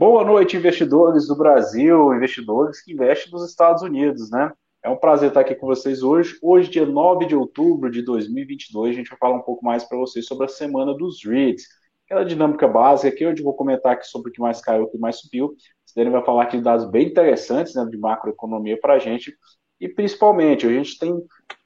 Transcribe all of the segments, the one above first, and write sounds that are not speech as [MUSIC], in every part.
Boa noite, investidores do Brasil, investidores que investem nos Estados Unidos, né? É um prazer estar aqui com vocês hoje. Hoje, dia 9 de outubro de 2022, a gente vai falar um pouco mais para vocês sobre a semana dos REITs. Aquela dinâmica básica aqui, onde eu vou comentar aqui sobre o que mais caiu, o que mais subiu. Cidane vai falar aqui de dados bem interessantes né, de macroeconomia para a gente. E principalmente, a gente tem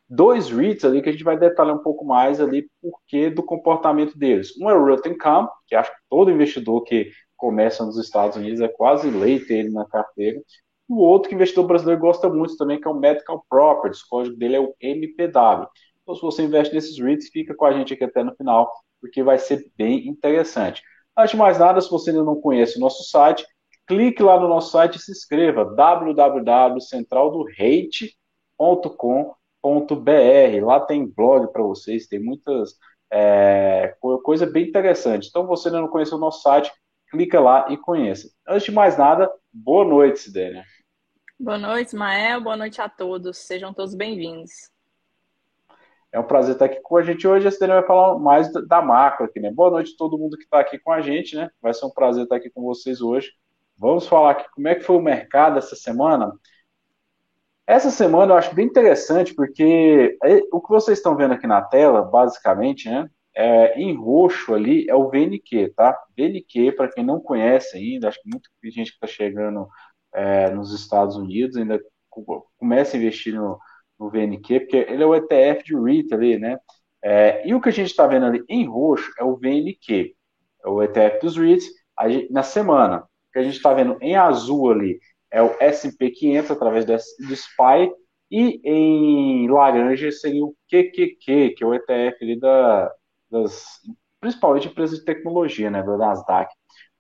dois REITs ali que a gente vai detalhar um pouco mais ali porque do comportamento deles. Um é o Real Income, que acho que todo investidor que começa nos Estados Unidos é quase lei ter ele na carteira. O outro que o investidor brasileiro gosta muito também, que é o Medical Properties, o código dele é o MPW. Então, se você investe nesses REITs, fica com a gente aqui até no final, porque vai ser bem interessante. Antes de mais nada, se você ainda não conhece o nosso site, clique lá no nosso site e se inscreva, www.centraldorate.com.br. Lá tem blog para vocês, tem muitas é, coisa bem interessante. Então, você ainda não conhece o nosso site, clica lá e conheça. Antes de mais nada, boa noite, Sidênia. Boa noite, Ismael. Boa noite a todos. Sejam todos bem-vindos. É um prazer estar aqui com a gente hoje. A Sidênia vai falar mais da macro aqui, né? Boa noite a todo mundo que está aqui com a gente, né? Vai ser um prazer estar aqui com vocês hoje. Vamos falar aqui como é que foi o mercado essa semana. Essa semana eu acho bem interessante porque é, o que vocês estão vendo aqui na tela, basicamente, né? É, em roxo ali é o VNQ, tá? VNQ, para quem não conhece ainda, acho que muita gente que está chegando é, nos Estados Unidos ainda começa a investir no, no, VNQ, porque ele é o ETF de REIT ali, né? É, e o que a gente está vendo ali em roxo é o VNQ, é o ETF dos REITs, gente, na semana. O que a gente está vendo em azul ali é o S&P 500 através desse, do SPY, e em laranja seria o QQQ, que é o ETF ali da, das, principalmente empresas de tecnologia, né, da Nasdaq.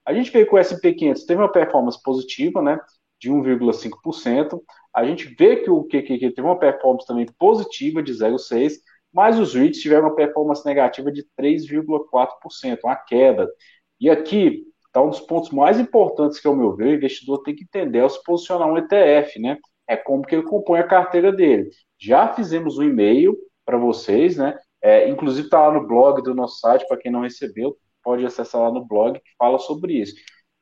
A gente veio com o S&P 500, teve uma performance positiva, né, de 1,5%. A gente vê que o QQQ teve uma performance também positiva de 0,6%, mas os REITs tiveram uma performance negativa de 3,4%, uma queda. E aqui está um dos pontos mais importantes que, ao meu ver, o investidor tem que entender ao se posicionar um ETF, né? É como que ele compõe a carteira dele. Já fizemos um e-mail para vocês, né? É, inclusive está lá no blog do nosso site, para quem não recebeu, pode acessar lá no blog que fala sobre isso.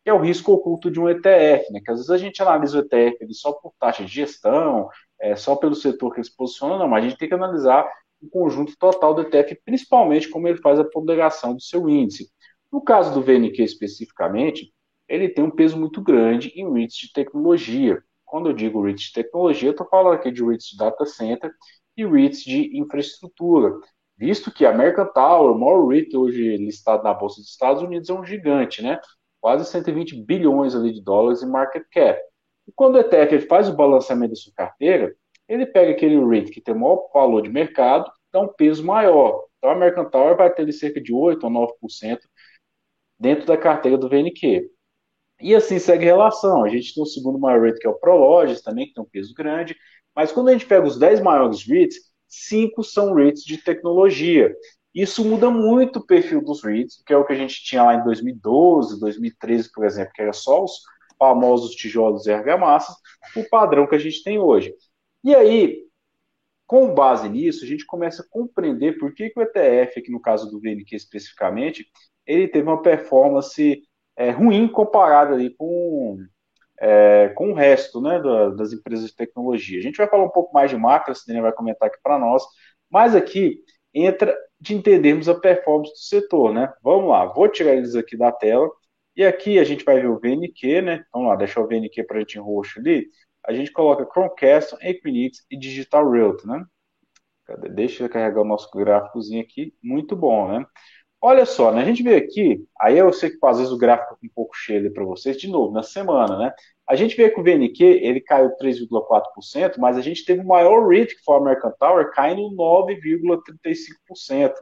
Que é o risco oculto de um ETF, né? Que às vezes a gente analisa o ETF só por taxa de gestão, é, só pelo setor que ele se posiciona, não, mas a gente tem que analisar o conjunto total do ETF, principalmente como ele faz a ponderação do seu índice. No caso do VNQ especificamente, ele tem um peso muito grande em REITs de tecnologia. Quando eu digo REITs de tecnologia, eu estou falando aqui de REITs de data center e REITs de infraestrutura visto que a American Tower, o maior REIT hoje listado na Bolsa dos Estados Unidos, é um gigante, né? Quase 120 bilhões ali de dólares em market cap. E quando o ETF faz o balanceamento da sua carteira, ele pega aquele REIT que tem o maior valor de mercado, dá um peso maior. Então a American Tower vai ter cerca de 8 ou 9% dentro da carteira do VNQ. E assim segue relação. A gente tem o segundo maior REIT, que é o Prologis, também, que tem um peso grande. Mas quando a gente pega os 10 maiores REITs, cinco são REITs de tecnologia. Isso muda muito o perfil dos REITs, que é o que a gente tinha lá em 2012, 2013, por exemplo, que era só os famosos tijolos e argamassas, o padrão que a gente tem hoje. E aí, com base nisso, a gente começa a compreender por que, que o ETF, aqui no caso do VNQ especificamente, ele teve uma performance é, ruim comparada ali com é, com o resto né, das empresas de tecnologia. A gente vai falar um pouco mais de macro, a Cidene vai comentar aqui para nós, mas aqui entra de entendermos a performance do setor. Né? Vamos lá, vou tirar eles aqui da tela, e aqui a gente vai ver o VNQ, né? Vamos lá, deixa o VNQ para a gente em roxo ali. A gente coloca Chromecast, Equinix e Digital Realty, né? Deixa eu carregar o nosso gráficozinho aqui. Muito bom, né? Olha só, né? A gente vê aqui, aí eu sei que às vezes o gráfico é um pouco cheio para vocês, de novo, na semana, né? A gente vê que o VNQ, ele caiu 3,4%, mas a gente teve o maior REIT, que foi a American Tower, caindo 9,35%.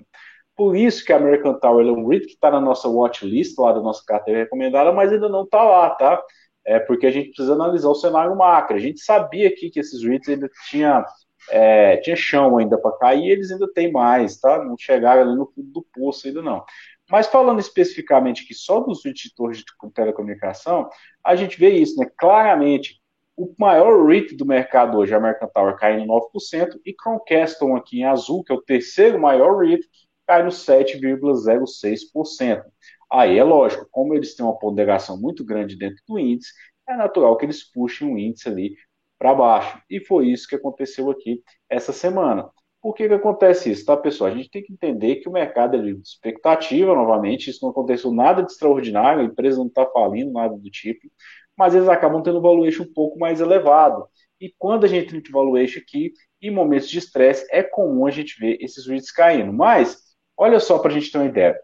Por isso que a American Tower é um REIT que está na nossa watchlist, lá da nossa carteira recomendada, mas ainda não está lá, tá? É porque a gente precisa analisar o cenário macro. A gente sabia aqui que esses REITs ainda tinha é, tinha chão ainda para cair, eles ainda tem mais, tá? Não chegaram ali no fundo do poço ainda não. Mas falando especificamente aqui só dos editores de telecomunicação, a gente vê isso, né? Claramente, o maior REIT do mercado hoje, a American Tower, caindo 9%, e Croncaston aqui em azul, que é o terceiro maior REIT, cai no 7,06%. Aí é lógico, como eles têm uma ponderação muito grande dentro do índice, é natural que eles puxem o índice ali para baixo. E foi isso que aconteceu aqui essa semana. Por que, que acontece isso, tá, pessoal? A gente tem que entender que o mercado é de expectativa, novamente, isso não aconteceu nada de extraordinário, a empresa não está falindo, nada do tipo, mas eles acabam tendo um valuation um pouco mais elevado. E quando a gente tem valuation aqui, em momentos de estresse, é comum a gente ver esses REITs caindo. Mas, olha só para a gente ter uma ideia.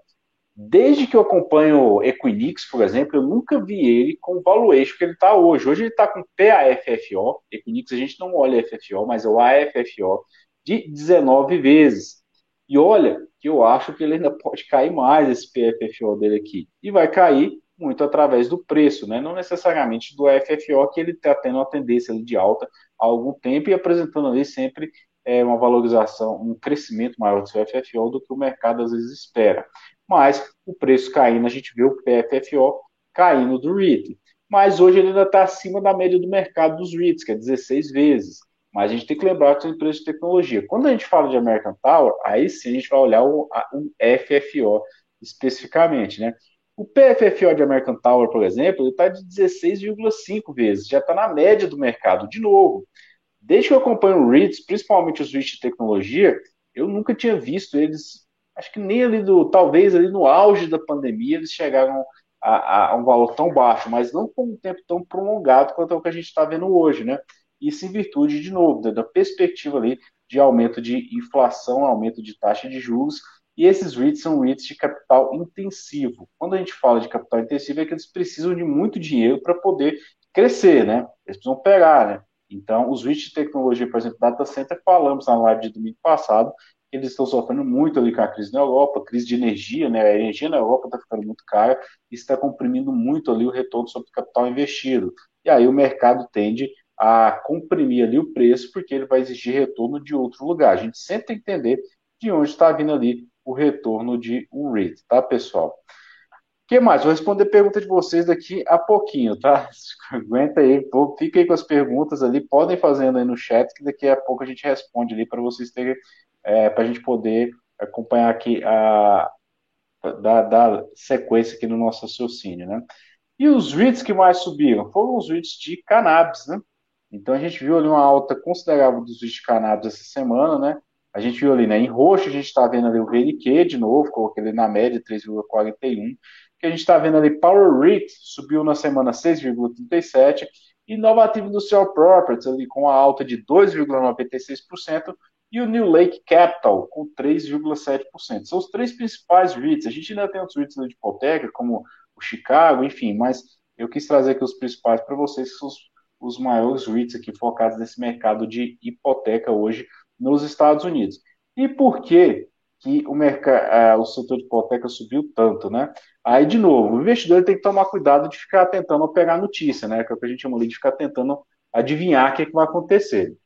Desde que eu acompanho Equinix, por exemplo, eu nunca vi ele com o valuation que ele está hoje. Hoje ele está com PAFFO, Equinix a gente não olha FFO, mas é o AFFO, de 19 vezes. E olha que eu acho que ele ainda pode cair mais esse PFFO dele aqui. E vai cair muito através do preço, né? não necessariamente do FFO, que ele está tendo uma tendência de alta há algum tempo e apresentando ali sempre é, uma valorização, um crescimento maior do seu FFO do que o mercado às vezes espera. Mas o preço caindo, a gente vê o PFFO caindo do REIT. Mas hoje ele ainda está acima da média do mercado dos REITs, que é 16 vezes. Mas a gente tem que lembrar que são empresas de tecnologia. Quando a gente fala de American Tower, aí sim a gente vai olhar o, o FFO especificamente, né? O PFFO de American Tower, por exemplo, ele está de 16,5 vezes, já está na média do mercado. De novo, desde que eu acompanho REITs, principalmente os REITs de tecnologia, eu nunca tinha visto eles, acho que nem ali do, talvez ali no auge da pandemia, eles chegaram a, a um valor tão baixo, mas não por um tempo tão prolongado quanto é o que a gente está vendo hoje, né? Isso em virtude, de novo, da perspectiva ali de aumento de inflação, aumento de taxa de juros, e esses REITs são REITs de capital intensivo. Quando a gente fala de capital intensivo, é que eles precisam de muito dinheiro para poder crescer, né? Eles precisam pegar, né? Então, os REITs de tecnologia, por exemplo, data center, falamos na live de domingo passado, eles estão sofrendo muito ali com a crise na Europa, crise de energia, né? A energia na Europa está ficando muito cara e está comprimindo muito ali o retorno sobre o capital investido. E aí o mercado tende a comprimir ali o preço, porque ele vai exigir retorno de outro lugar. A gente sempre tem que entender de onde está vindo ali o retorno de um REIT, tá, pessoal? O que mais? Vou responder pergunta de vocês daqui a pouquinho, tá? [LAUGHS] Aguenta aí, fica aí com as perguntas ali, podem fazendo aí no chat, que daqui a pouco a gente responde ali para vocês terem, é, para a gente poder acompanhar aqui a da, da, sequência aqui no nosso raciocínio, né? E os REITs que mais subiram foram os REITs de cannabis, né? Então a gente viu ali uma alta considerável dos REITs de cannabis essa semana, né? A gente viu ali, né? Em roxo, a gente está vendo ali o VNQ de novo, coloquei ele na média 3,41. Que a gente está vendo ali Power REIT subiu na semana 6,37 e Innovativo Industrial Properties ali com a alta de 2,96% e o New Lake Capital com 3,7%. São os três principais REITs. A gente ainda tem outros REITs de hipoteca, como o Chicago, enfim, mas eu quis trazer aqui os principais para vocês, que são os, os maiores REITs aqui focados nesse mercado de hipoteca hoje nos Estados Unidos. E por que, que o, mercado, o setor de hipoteca subiu tanto, né? Aí, de novo, o investidor tem que tomar cuidado de ficar tentando pegar notícia, né? Que é o que a gente chama de ficar tentando adivinhar o que, é que vai acontecer.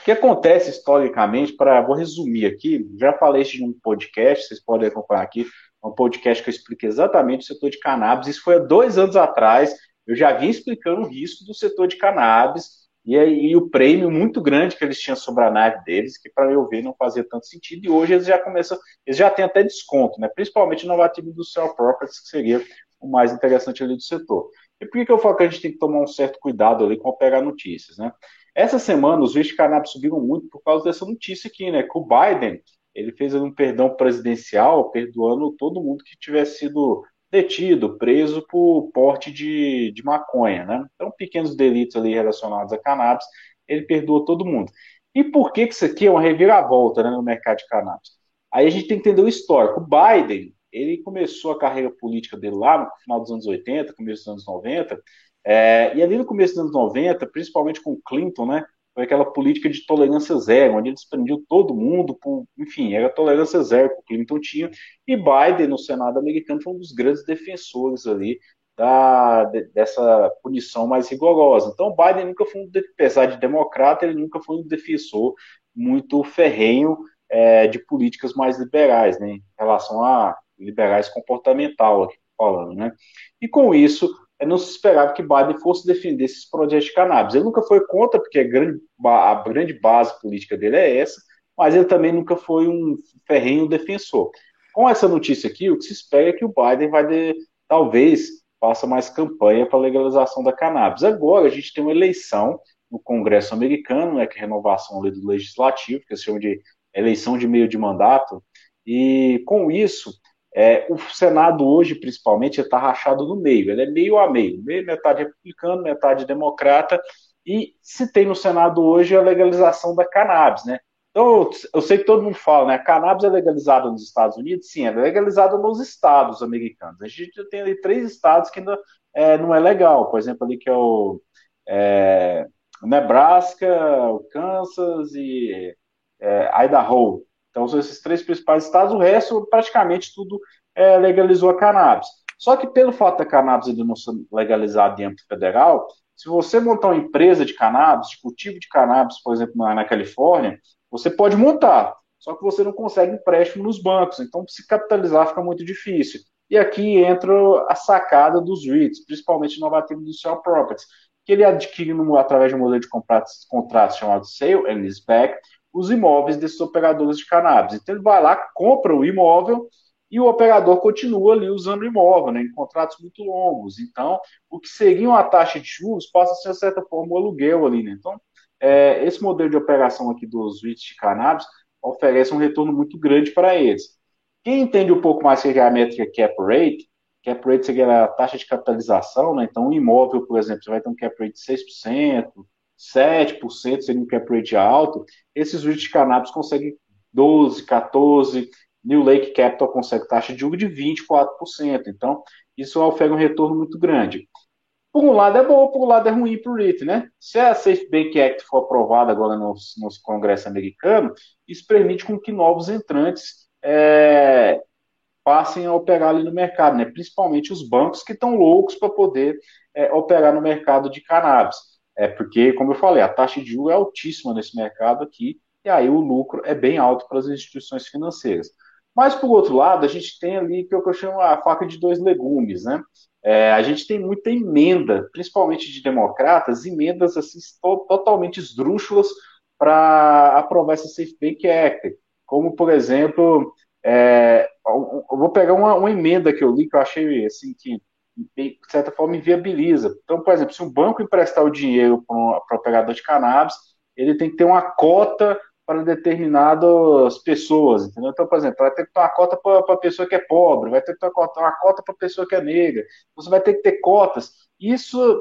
O que acontece historicamente, para vou resumir aqui, já falei isso em um podcast, vocês podem acompanhar aqui, um podcast que eu expliquei exatamente o setor de cannabis. Isso foi há dois anos atrás. Eu já vim explicando o risco do setor de cannabis e, e o prêmio muito grande que eles tinham sobre a nave deles, que para eu ver não fazia tanto sentido, e hoje eles já começam, eles já têm até desconto, né? principalmente no ativo industrial properties, que seria o mais interessante ali do setor. E por que, que eu falo que a gente tem que tomar um certo cuidado ali com pegar notícias, né? Essa semana os vistos de cannabis subiram muito por causa dessa notícia aqui, né? Que o Biden ele fez um perdão presidencial, perdoando todo mundo que tivesse sido detido, preso por porte de, de maconha, né? Então, pequenos delitos ali relacionados a cannabis, ele perdoa todo mundo. E por que, que isso aqui é uma reviravolta né, no mercado de cannabis? Aí a gente tem que entender o histórico. O Biden, ele começou a carreira política dele lá no final dos anos 80, começo dos anos 90, é, e ali no começo dos anos 90, principalmente com Clinton, né, foi aquela política de tolerância zero, onde ele desprendiu todo mundo, por, enfim, era tolerância zero que o Clinton tinha, e Biden, no Senado americano, foi um dos grandes defensores ali da, de, dessa punição mais rigorosa. Então, Biden nunca foi, um, apesar de democrata, ele nunca foi um defensor muito ferrenho é, de políticas mais liberais, né, em relação a liberais comportamental, aqui falando, né. E com isso, não se esperava que Biden fosse defender esses projetos de cannabis. Ele nunca foi contra, porque a grande, a grande base política dele é essa, mas ele também nunca foi um ferrenho defensor. com essa notícia aqui, o que se espera é que o Biden vai, de, talvez, faça mais campanha para a legalização da cannabis. Agora, a gente tem uma eleição no Congresso americano, né, que é a renovação do legislativo, que se chama de eleição de meio de mandato, e com isso, é, o Senado hoje, principalmente, está rachado no meio, ele é meio a meio, metade republicano, metade democrata, e se tem no Senado hoje a legalização da cannabis, né? Então, eu sei que todo mundo fala, né? A cannabis é legalizada nos Estados Unidos? Sim, é legalizada nos estados americanos. A gente tem ali três estados que ainda é, não é legal. Por exemplo, ali que é o é, Nebraska, o Kansas e é, Idaho. Então, são esses três principais estados. O resto, praticamente tudo é, legalizou a cannabis. Só que pelo fato da cannabis ainda não ser legalizada em âmbito federal, se você montar uma empresa de cannabis, de cultivo de cannabis, por exemplo, na, na Califórnia, você pode montar, só que você não consegue empréstimo nos bancos, então se capitalizar fica muito difícil. E aqui entra a sacada dos REITs, principalmente no Novativo Industrial Properties, que ele adquire no, através de um modelo de contratos, contratos chamado Sale and Leaseback, os imóveis desses operadores de cannabis. Então ele vai lá, compra o imóvel e o operador continua ali usando o imóvel, né, em contratos muito longos. Então, o que seria uma taxa de juros passa a ser, de certa forma, um aluguel ali. Né? Então, é, esse modelo de operação aqui dos REITs de cannabis oferece um retorno muito grande para eles. Quem entende um pouco mais sobre a métrica cap rate, cap rate seria a taxa de capitalização, né? então um imóvel, por exemplo, você vai ter um cap rate de 6%, 7% seria um cap rate alto, esses REITs de cannabis conseguem 12, 14, New Lake Capital consegue taxa de juros de 24%, então isso oferece um retorno muito grande. Por um lado é bom, por um lado é ruim para o REIT, né? Se a Safe Bank Act for aprovada agora no, no Congresso americano, isso permite com que novos entrantes é, passem a operar ali no mercado, né? Principalmente os bancos que estão loucos para poder é, operar no mercado de cannabis. É porque, como eu falei, a taxa de juros é altíssima nesse mercado aqui, e aí o lucro é bem alto para as instituições financeiras. Mas, por outro lado, a gente tem ali que eu chamo a faca de dois legumes, né? É, a gente tem muita emenda, principalmente de democratas, emendas assim, totalmente esdrúxulas para aprovar essa Safe Bank Act. Como, por exemplo, é, eu vou pegar uma, uma, emenda que eu li que eu achei assim, que, de certa forma, inviabiliza. Então, por exemplo, se um banco emprestar o dinheiro para um operador de cannabis, ele tem que ter uma cota para determinadas pessoas, entendeu? Então, por exemplo, vai ter que ter uma cota para a pessoa que é pobre, vai ter que ter uma cota, para a pessoa que é negra, você vai ter que ter cotas. Isso,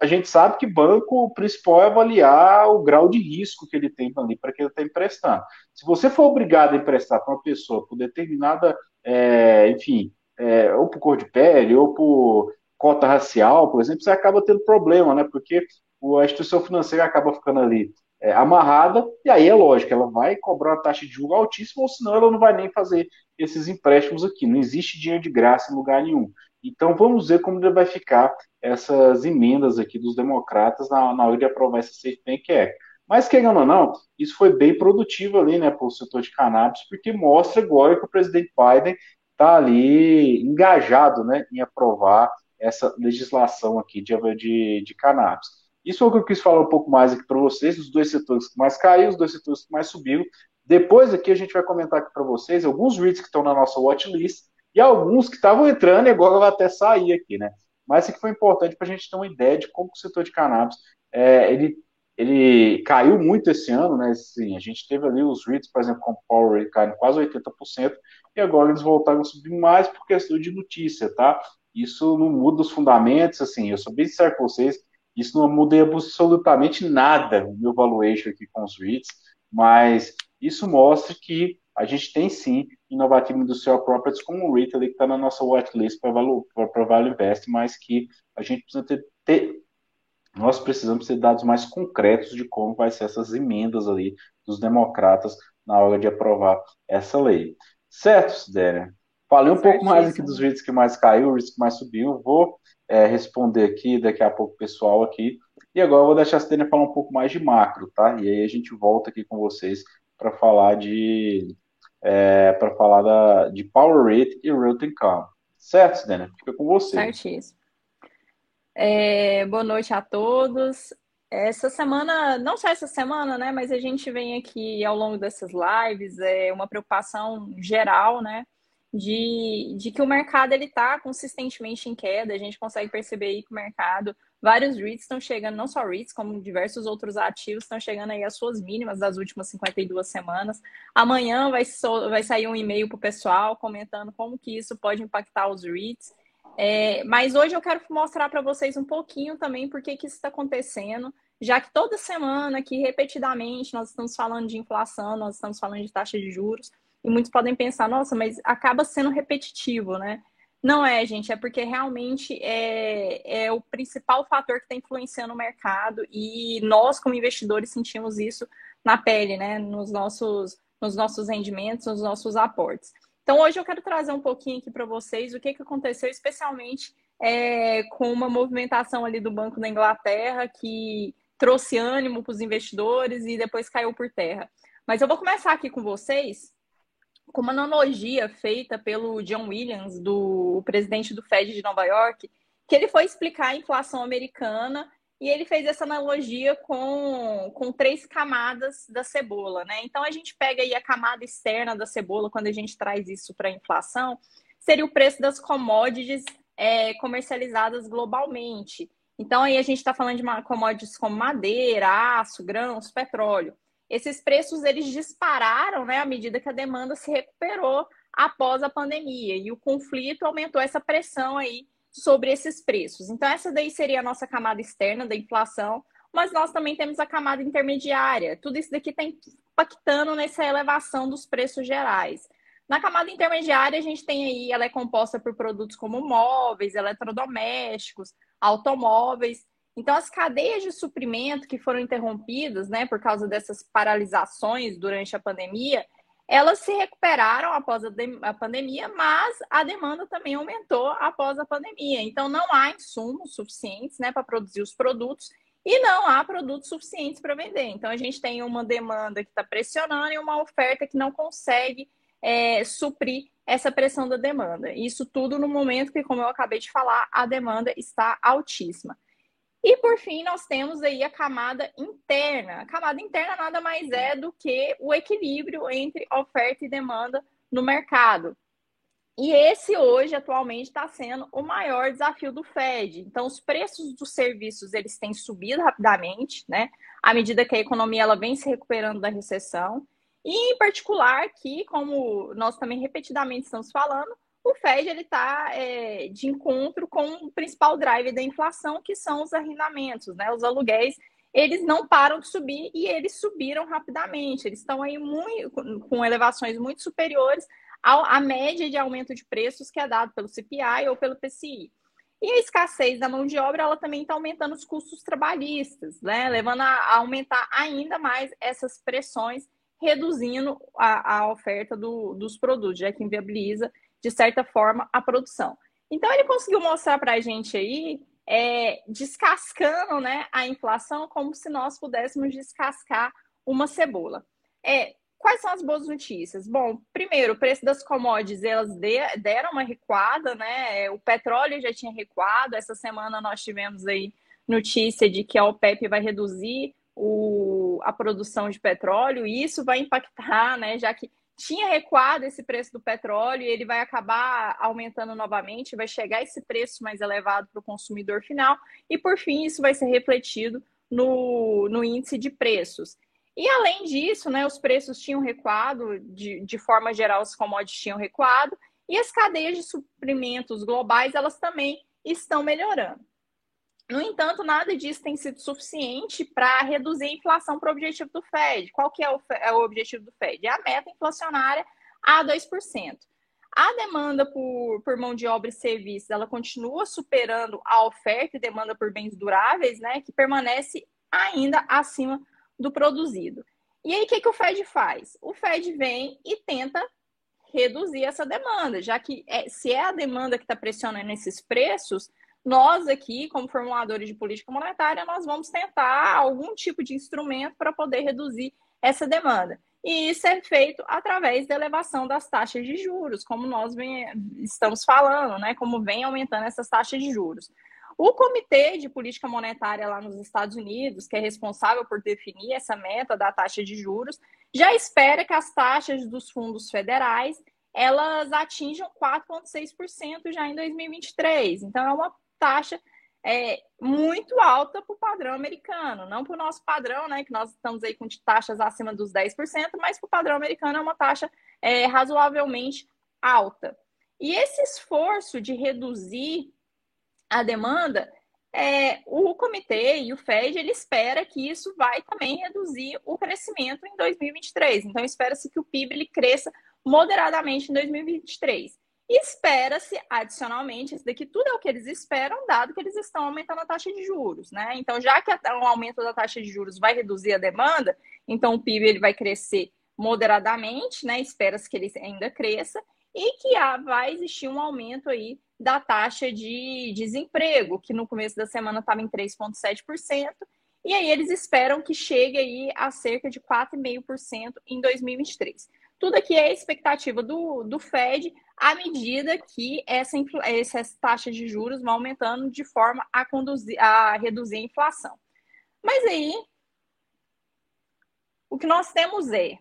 a gente sabe que banco, o principal é avaliar o grau de risco que ele tem ali para que ele está emprestando. Se você for obrigado a emprestar para uma pessoa por determinada, é, enfim, é, ou por cor de pele, ou por cota racial, por exemplo, você acaba tendo problema, né? Porque a instituição financeira acaba ficando ali é, amarrada, e aí é lógico, ela vai cobrar uma taxa de juros altíssima, ou senão ela não vai nem fazer esses empréstimos aqui. Não existe dinheiro de graça em lugar nenhum. Então vamos ver como vai ficar essas emendas aqui dos democratas na, na hora de aprovar essa Safe Bank Act. Mas, querendo ou não, isso foi bem produtivo ali, né, para o setor de cannabis, porque mostra agora que o presidente Biden está ali engajado, né, em aprovar essa legislação aqui de, de, de cannabis. Isso é o que eu quis falar um pouco mais aqui para vocês, dos dois setores que mais caíram, os dois setores que mais subiram. Depois aqui a gente vai comentar aqui para vocês alguns REITs que estão na nossa watchlist e alguns que estavam entrando e agora vai até sair aqui, né? Mas isso aqui foi importante para a gente ter uma ideia de como o setor de cannabis é, ele, ele caiu muito esse ano, né? Assim, a gente teve ali os REITs, por exemplo, com Power caindo quase 80%, e agora eles voltaram a subir mais por questão de notícia, tá? Isso não muda os fundamentos, assim, eu sou bem sincero com vocês, isso não muda absolutamente nada no meu valuation aqui com os REITs, mas isso mostra que a gente tem sim Innovativo Industrial Properties como um REIT ali que está na nossa watchlist para Value Invest, mas que a gente precisa ter, ter, nós precisamos ter dados mais concretos de como vai ser essas emendas ali dos democratas na hora de aprovar essa lei. Certo, Sidéria? Falei um pouco mais aqui dos REITs que mais caiu, os que mais subiu. Vou é, responder aqui daqui a pouco o pessoal aqui. E agora eu vou deixar a Stênia falar um pouco mais de macro, tá? E aí a gente volta aqui com vocês para falar de é, para falar da, de Power Rate e Real Income. Certo, Stênia? Fica com você. Certíssimo. É, boa noite a todos. Essa semana, não só essa semana, né, mas a gente vem aqui ao longo dessas lives, é uma preocupação geral, né, de, de que o mercado ele está consistentemente em queda. A gente consegue perceber aí que o mercado, vários REITs estão chegando, não só REITs, como diversos outros ativos estão chegando aí às suas mínimas das últimas 52 semanas. Amanhã vai, so, vai sair um e-mail para o pessoal comentando como que isso pode impactar os REITs. É, mas hoje eu quero mostrar para vocês um pouquinho também por que, que isso está acontecendo, já que toda semana aqui, repetidamente, nós estamos falando de inflação, nós estamos falando de taxa de juros. E muitos podem pensar, nossa, mas acaba sendo repetitivo, né? Não é, gente, é porque realmente é, é o principal fator que está influenciando o mercado e nós, como investidores, sentimos isso na pele, né? Nos nossos, nos nossos rendimentos, nos nossos aportes. Então, hoje eu quero trazer um pouquinho aqui para vocês o que, que aconteceu, especialmente é, com uma movimentação ali do Banco da Inglaterra que trouxe ânimo para os investidores e depois caiu por terra. Mas eu vou começar aqui com vocês com uma analogia feita pelo John Williams, do presidente do Fed de Nova York, que ele foi explicar a inflação americana e ele fez essa analogia com, com três camadas da cebola, né? Então a gente pega aí a camada externa da cebola quando a gente traz isso para a inflação, seria o preço das commodities é, comercializadas globalmente. Então aí a gente está falando de commodities como madeira, aço, grãos, petróleo esses preços eles dispararam né, à medida que a demanda se recuperou após a pandemia e o conflito aumentou essa pressão aí sobre esses preços. Então essa daí seria a nossa camada externa da inflação, mas nós também temos a camada intermediária. Tudo isso daqui está impactando nessa elevação dos preços gerais. Na camada intermediária, a gente tem aí, ela é composta por produtos como móveis, eletrodomésticos, automóveis, então, as cadeias de suprimento que foram interrompidas, né, por causa dessas paralisações durante a pandemia, elas se recuperaram após a, a, pandemia, mas a demanda também aumentou após a pandemia. Então, não há insumos suficientes né, para produzir os produtos e não há produtos suficientes para vender. Então, a gente tem uma demanda que está pressionando e uma oferta que não consegue é, suprir essa pressão da demanda. Isso tudo no momento que, como eu acabei de falar, a demanda está altíssima. E por fim, nós temos aí a camada interna. A camada interna nada mais é do que o equilíbrio entre oferta e demanda no mercado. E esse hoje, atualmente, está sendo o maior desafio do Fed. Então, os preços dos serviços eles têm subido rapidamente, né? À medida que a economia ela vem se recuperando da recessão. E, em particular, que, como nós também repetidamente estamos falando, o Fed ele está é, de encontro com o principal drive da inflação, que são os arrendamentos, né? Os aluguéis, eles não param de subir e eles subiram rapidamente. Eles estão aí muito, com elevações muito superiores à média de aumento de preços que é dado pelo CPI ou pelo PCI. E a escassez da mão de obra, ela também está aumentando os custos trabalhistas, né? Levando a aumentar ainda mais essas pressões, reduzindo a, a oferta do, dos produtos, já que inviabiliza de certa forma, a produção. Então, ele conseguiu mostrar para a gente aí, é, descascando né, a inflação como se nós pudéssemos descascar uma cebola. É, quais são as boas notícias? Bom, primeiro, o preço das commodities, elas deram uma recuada, né? O petróleo já tinha recuado. Essa semana nós tivemos aí notícia de que a OPEP vai reduzir o, a produção de petróleo, e isso vai impactar, né? Já que tinha recuado esse preço do petróleo e ele vai acabar aumentando novamente, vai chegar esse preço mais elevado para o consumidor final, e por fim isso vai ser refletido no, no índice de preços. E além disso, né, os preços tinham recuado, de, de forma geral, os commodities tinham recuado, e as cadeias de suprimentos globais elas também estão melhorando. No entanto, nada disso tem sido suficiente para reduzir a inflação para o objetivo do Fed. Qual que é o, é o objetivo do Fed? É a meta inflacionária a 2%. A demanda por, por mão de obra e serviços, ela continua superando a oferta e demanda por bens duráveis, né, que permanece ainda acima do produzido. E aí, o que, que o Fed faz? O Fed vem e tenta reduzir essa demanda, já que é, se é a demanda que está pressionando esses preços, nós aqui, como formuladores de política monetária, nós vamos tentar algum tipo de instrumento para poder reduzir essa demanda. E isso é feito através da elevação das taxas de juros, como nós vem, estamos falando, né? Como vem aumentando essas taxas de juros. O Comitê de Política Monetária lá nos Estados Unidos, que é responsável por definir essa meta da taxa de juros, já espera que as taxas dos fundos federais elas atinjam 4,6% já em 2023. Então, é uma taxa é, muito alta para o padrão americano, não para o nosso padrão, né? Que nós estamos aí com taxas acima dos 10%, mas para o padrão americano é uma taxa é, razoavelmente alta. E esse esforço de reduzir a demanda, é, o comitê e o Fed ele espera que isso vai também reduzir o crescimento em 2023. Então espera-se que o PIB ele cresça moderadamente em 2023. Espera-se, adicionalmente, isso daqui tudo é o que eles esperam, dado que eles estão aumentando a taxa de juros, né? Então, já que o aumento da taxa de juros vai reduzir a demanda, então o PIB ele vai crescer moderadamente, né? Espera-se que ele ainda cresça, e que há, vai existir um aumento aí da taxa de desemprego, que no começo da semana estava em 3,7%, e aí eles esperam que chegue aí a cerca de 4,5% em 2023. Tudo aqui é expectativa do, do Fed à medida que essa, essas taxas de juros vão aumentando de forma a, conduzir, a reduzir a inflação. Mas aí, o que nós temos é,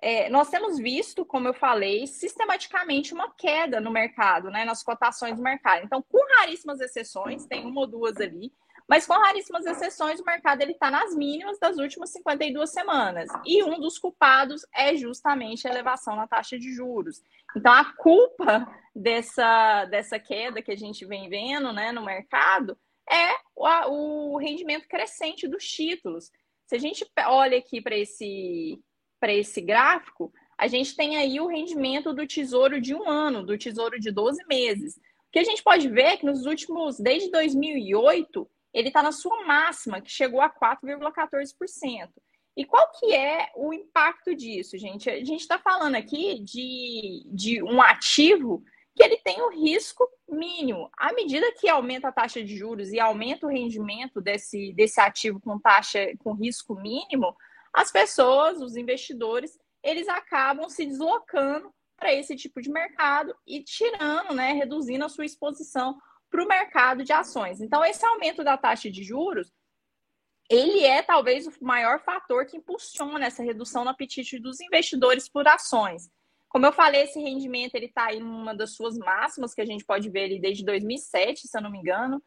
é, nós temos visto, como eu falei, sistematicamente uma queda no mercado, né, nas cotações do mercado. Então, com raríssimas exceções, tem uma ou duas ali, mas com raríssimas exceções, o mercado está nas mínimas das últimas 52 semanas. E um dos culpados é justamente a elevação na taxa de juros. Então, a culpa dessa, dessa queda que a gente vem vendo né, no mercado é o, o rendimento crescente dos títulos. Se a gente olha aqui para esse, esse gráfico, a gente tem aí o rendimento do tesouro de um ano, do tesouro de 12 meses. O que a gente pode ver é que nos últimos, desde 2008, ele está na sua máxima, que chegou a 4,14%. E qual que é o impacto disso, gente? A gente está falando aqui de, de um ativo que ele tem o um risco mínimo. À medida que aumenta a taxa de juros e aumenta o rendimento desse, desse ativo com taxa com risco mínimo, as pessoas, os investidores, eles acabam se deslocando para esse tipo de mercado e tirando, né, reduzindo a sua exposição para o mercado de ações. Então, esse aumento da taxa de juros, ele é talvez o maior fator que impulsiona essa redução no apetite dos investidores por ações. Como eu falei, esse rendimento ele está em uma das suas máximas que a gente pode ver ele desde 2007, se eu não me engano,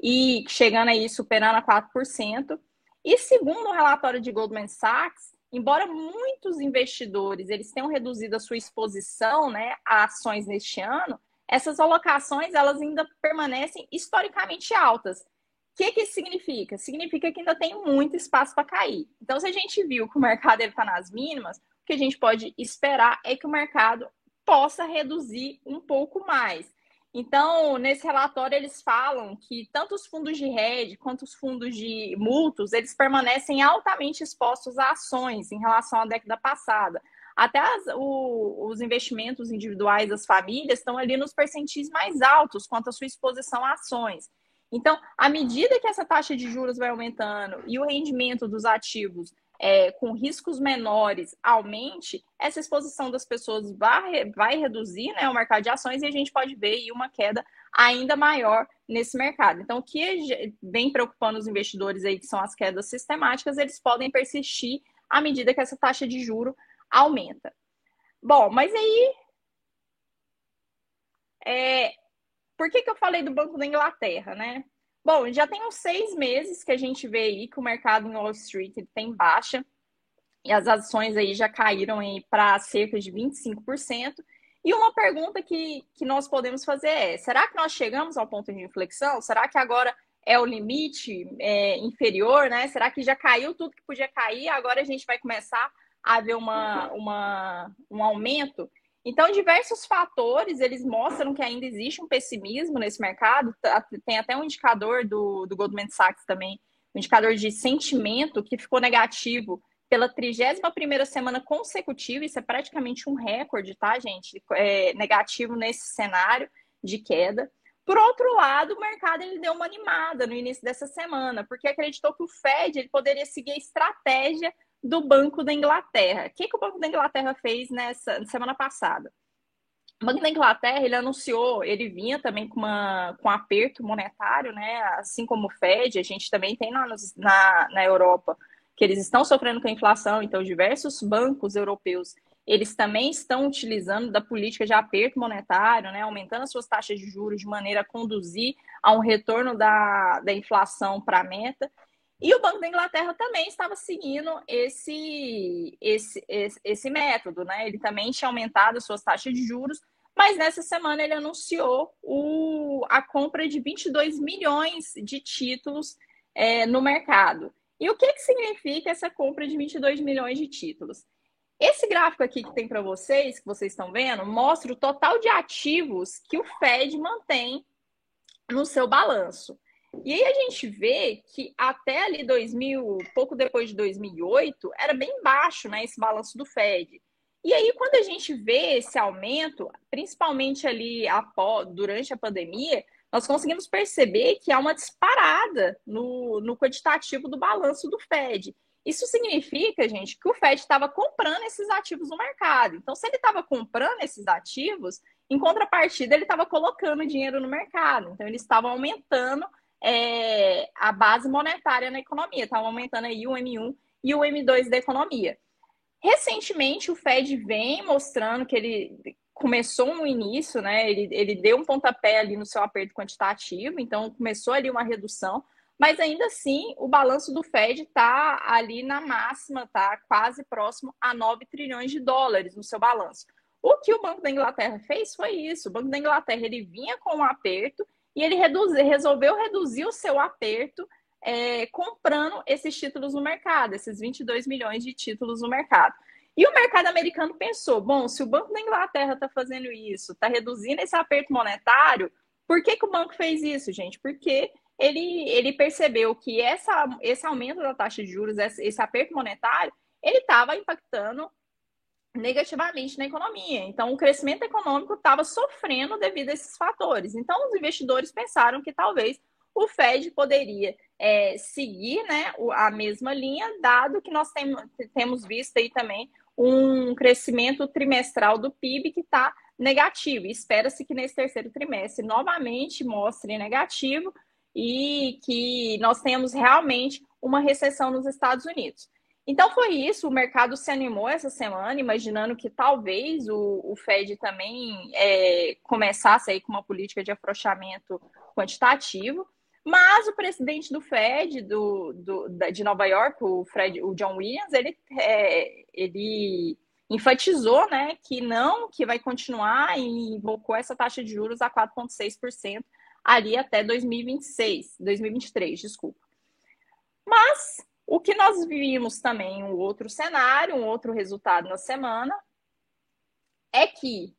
e chegando aí superando a 4%. E segundo o relatório de Goldman Sachs, embora muitos investidores eles tenham reduzido a sua exposição, né, a ações neste ano, essas alocações elas ainda permanecem historicamente altas. O que, que isso significa? Significa que ainda tem muito espaço para cair. Então, se a gente viu que o mercado está nas mínimas, o que a gente pode esperar é que o mercado possa reduzir um pouco mais. Então, nesse relatório, eles falam que tanto os fundos de rede quanto os fundos de multos, eles permanecem altamente expostos a ações em relação à década passada. Até as, o, os investimentos individuais das famílias estão ali nos percentis mais altos quanto à sua exposição a ações. Então, à medida que essa taxa de juros vai aumentando e o rendimento dos ativos é, com riscos menores aumente, essa exposição das pessoas vai, vai reduzir né, o mercado de ações e a gente pode ver aí uma queda ainda maior nesse mercado. Então, o que vem preocupando os investidores aí, que são as quedas sistemáticas, eles podem persistir à medida que essa taxa de juro aumenta. Bom, mas aí. É, por que, que eu falei do Banco da Inglaterra, né? Bom, já tem uns seis meses que a gente vê aí que o mercado em Wall Street tem baixa e as ações aí já caíram para cerca de 25%. E uma pergunta que, que nós podemos fazer é: será que nós chegamos ao ponto de inflexão? Será que agora é o limite é, inferior, né? Será que já caiu tudo que podia cair? Agora a gente vai começar haver uma, uma, um aumento. Então, diversos fatores, eles mostram que ainda existe um pessimismo nesse mercado. Tem até um indicador do, do Goldman Sachs também, um indicador de sentimento que ficou negativo pela 31ª semana consecutiva. Isso é praticamente um recorde, tá, gente? É negativo nesse cenário de queda. Por outro lado, o mercado ele deu uma animada no início dessa semana, porque acreditou que o Fed ele poderia seguir a estratégia do Banco da Inglaterra. O que, que o Banco da Inglaterra fez nessa semana passada? O Banco da Inglaterra ele anunciou, ele vinha também com, uma, com um aperto monetário, né? Assim como o Fed, a gente também tem na, na, na Europa que eles estão sofrendo com a inflação, então diversos bancos europeus eles também estão utilizando da política de aperto monetário, né, aumentando as suas taxas de juros de maneira a conduzir a um retorno da, da inflação para a meta. E o Banco da Inglaterra também estava seguindo esse, esse, esse, esse método, né? Ele também tinha aumentado as suas taxas de juros, mas nessa semana ele anunciou o, a compra de 22 milhões de títulos é, no mercado. E o que, que significa essa compra de 22 milhões de títulos? Esse gráfico aqui que tem para vocês, que vocês estão vendo, mostra o total de ativos que o Fed mantém no seu balanço. E aí a gente vê que até ali 2000, pouco depois de 2008, era bem baixo, né, esse balanço do Fed. E aí quando a gente vê esse aumento, principalmente ali após, durante a pandemia, nós conseguimos perceber que há uma disparada no, no quantitativo do balanço do Fed. Isso significa, gente, que o Fed estava comprando esses ativos no mercado. Então, se ele estava comprando esses ativos, em contrapartida, ele estava colocando dinheiro no mercado. Então, eles estavam aumentando é, a base monetária na economia, estavam aumentando aí o M1 e o M2 da economia. Recentemente, o Fed vem mostrando que ele começou no início, né? Ele, ele deu um pontapé ali no seu aperto quantitativo, então começou ali uma redução, mas ainda assim o balanço do Fed está ali na máxima, tá quase próximo a 9 trilhões de dólares no seu balanço. O que o Banco da Inglaterra fez foi isso. O Banco da Inglaterra ele vinha com um aperto e ele resolveu reduzir o seu aperto é, comprando esses títulos no mercado, esses 22 milhões de títulos no mercado. E o mercado americano pensou: bom, se o Banco da Inglaterra está fazendo isso, está reduzindo esse aperto monetário, por que, que o banco fez isso, gente? Porque ele, ele percebeu que essa, esse aumento da taxa de juros, esse, esse aperto monetário, ele estava impactando negativamente na economia. Então, o crescimento econômico estava sofrendo devido a esses fatores. Então, os investidores pensaram que talvez o Fed poderia é, seguir né, a mesma linha, dado que nós tem, temos visto aí também um crescimento trimestral do PIB que está negativo. Espera-se que nesse terceiro trimestre novamente mostre negativo e que nós tenhamos realmente uma recessão nos Estados Unidos. Então foi isso, o mercado se animou essa semana, imaginando que talvez o, o Fed também é, começasse aí com uma política de afrouxamento quantitativo. Mas o presidente do Fed do, do, de Nova York, o, Fred, o John Williams, ele, é, ele enfatizou né, que não, que vai continuar e invocou essa taxa de juros a 4,6% ali até 2026, 2023, desculpa. Mas o que nós vimos também, um outro cenário, um outro resultado na semana, é que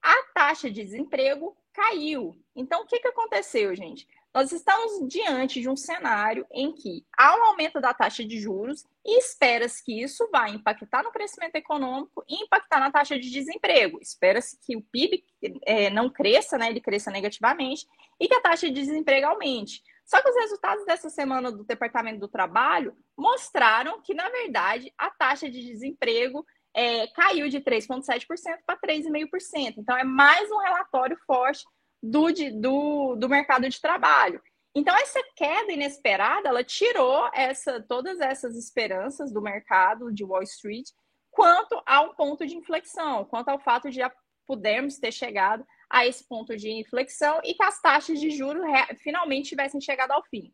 a taxa de desemprego caiu. Então, o que, que aconteceu, gente? Nós estamos diante de um cenário em que há um aumento da taxa de juros e espera-se que isso vai impactar no crescimento econômico e impactar na taxa de desemprego. Espera-se que o PIB é, não cresça, né, ele cresça negativamente e que a taxa de desemprego aumente. Só que os resultados dessa semana do Departamento do Trabalho mostraram que, na verdade, a taxa de desemprego é, caiu de 3,7% para 3,5%. Então, é mais um relatório forte do, do, do mercado de trabalho. Então, essa queda inesperada, ela tirou essa, todas essas esperanças do mercado de Wall Street quanto ao ponto de inflexão, quanto ao fato de já pudermos ter chegado a esse ponto de inflexão e que as taxas de juros finalmente tivessem chegado ao fim.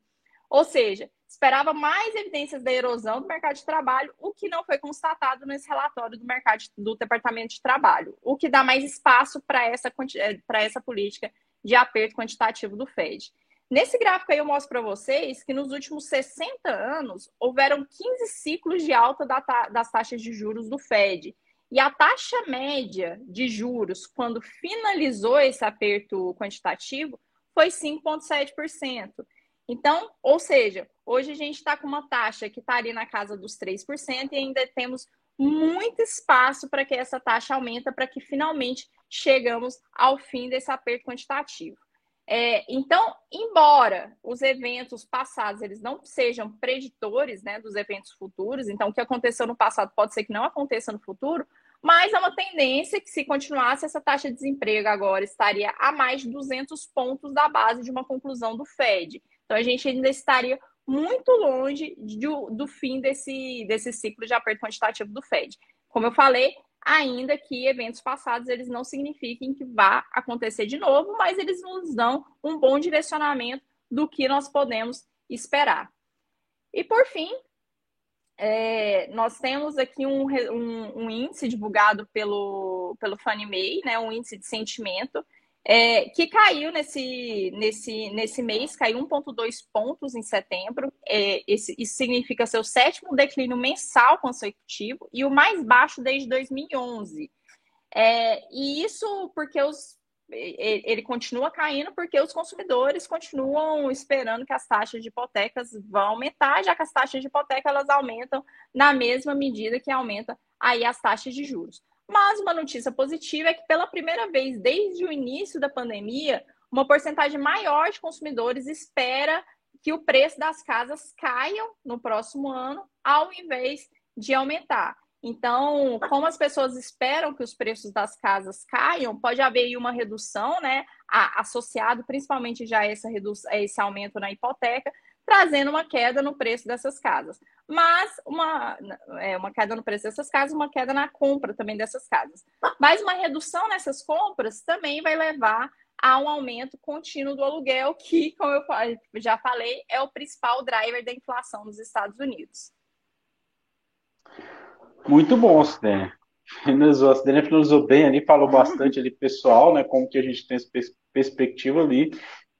Ou seja, esperava mais evidências da erosão do mercado de trabalho, o que não foi constatado nesse relatório do mercado do Departamento de Trabalho, o que dá mais espaço para essa, eh, essa política de aperto quantitativo do Fed. Nesse gráfico aí eu mostro para vocês que nos últimos 60 anos houveram 15 ciclos de alta das taxas de juros do Fed. E a taxa média de juros, quando finalizou esse aperto quantitativo, foi 5,7%. Então, ou seja, hoje a gente está com uma taxa que está ali na casa dos 3% e ainda temos muito espaço para que essa taxa aumente, para que finalmente chegamos ao fim desse aperto quantitativo. É, então, embora os eventos passados eles não sejam preditores né, dos eventos futuros, então o que aconteceu no passado pode ser que não aconteça no futuro, mas é uma tendência que se continuasse essa taxa de desemprego agora estaria a mais de 200 pontos da base de uma conclusão do Fed. Então, a gente ainda estaria muito longe do, do fim desse, desse ciclo de aperto quantitativo do Fed. Como eu falei, ainda que eventos passados eles não signifiquem que vá acontecer de novo, mas eles nos dão um bom direcionamento do que nós podemos esperar. E por fim, é, nós temos aqui um, um, um, índice divulgado pelo, pelo Mae, né, um índice de sentimento, é, que caiu nesse, nesse, nesse mês, caiu 1,2 pontos em setembro. É, esse, isso significa seu sétimo declínio mensal consecutivo e o mais baixo desde 2011. É, e isso porque os ele continua caindo porque os consumidores continuam esperando que as taxas de hipotecas vão aumentar, já que as taxas de hipoteca elas aumentam na mesma medida que aumenta aí as taxas de juros. Mas uma notícia positiva é que pela primeira vez desde o início da pandemia, uma porcentagem maior de consumidores espera que o preço das casas caiam no próximo ano, ao invés de aumentar. Então, como as pessoas esperam que os preços das casas caiam, pode haver uma redução, né, associado principalmente já a a esse aumento na hipoteca, trazendo uma queda no preço dessas casas. Mas uma, é, uma queda no preço dessas casas, uma queda na compra também dessas casas. Mas uma redução nessas compras também vai levar a um aumento contínuo do aluguel, que, como eu já falei, é o principal driver da inflação nos Estados Unidos. Muito bom, Sidney. Finalizou, a Sidney finalizou bem ali, falou bastante ali pessoal, né, como que a gente tem essa perspectiva ali.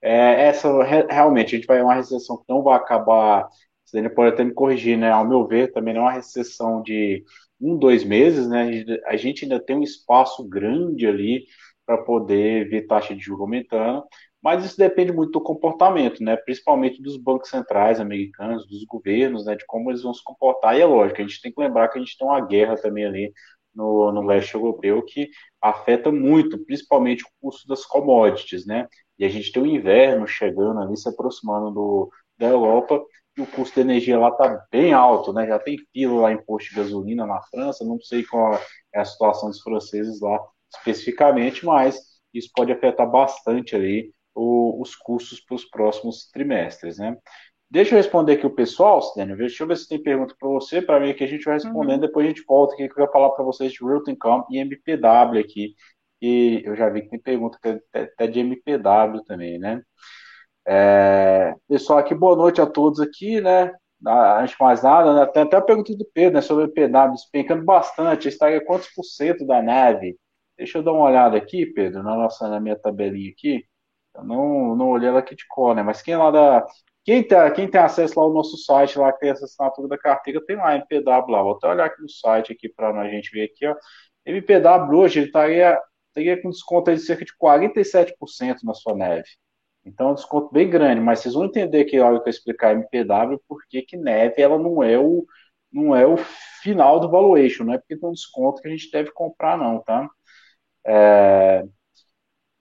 É, essa, realmente, a gente vai uma recessão que não vai acabar, Sidney pode até me corrigir, né, ao meu ver, também não é uma recessão de um, dois meses, né, a gente ainda tem um espaço grande ali para poder ver taxa de juros aumentando, mas isso depende muito do comportamento, né? Principalmente dos bancos centrais americanos, dos governos, né? De como eles vão se comportar. E é lógico, a gente tem que lembrar que a gente tem uma guerra também ali no, no leste europeu que afeta muito, principalmente o custo das commodities, né? E a gente tem o inverno chegando ali, se aproximando do, da Europa, e o custo da energia lá está bem alto, né? Já tem fila lá em posto de gasolina na França, não sei qual é a situação dos franceses lá especificamente, mas isso pode afetar bastante ali o, os custos para os próximos trimestres, né? Deixa eu responder aqui o pessoal, Daniel. Deixa eu ver se tem pergunta para você, para mim que a gente vai respondendo, uhum. depois a gente volta aqui que eu vou falar para vocês de Realty Income e MPW aqui. E eu já vi que tem pergunta até de MPW também, né? É, pessoal, aqui, boa noite a todos aqui, né? Antes de mais nada, né? tem até a pergunta do Pedro, né? Sobre o MPW, despencando bastante. Estaria quantos por cento da nave? Deixa eu dar uma olhada aqui, Pedro, na, nossa, na minha tabelinha aqui. Eu não, não olhei ela aqui de cor, né? Mas quem lá da. Quem, tá, quem tem acesso lá ao nosso site, lá que tem essa assinatura da carteira, tem lá MPW lá. Vou até olhar aqui no site aqui para a gente ver aqui, ó. MPW hoje ele estaria, estaria com desconto de cerca de 47% na sua neve. Então, é um desconto bem grande, mas vocês vão entender que a hora que eu explicar MPW, porque que neve ela não é o não é o final do valuation, não é porque tem um desconto que a gente deve comprar, não, tá? É,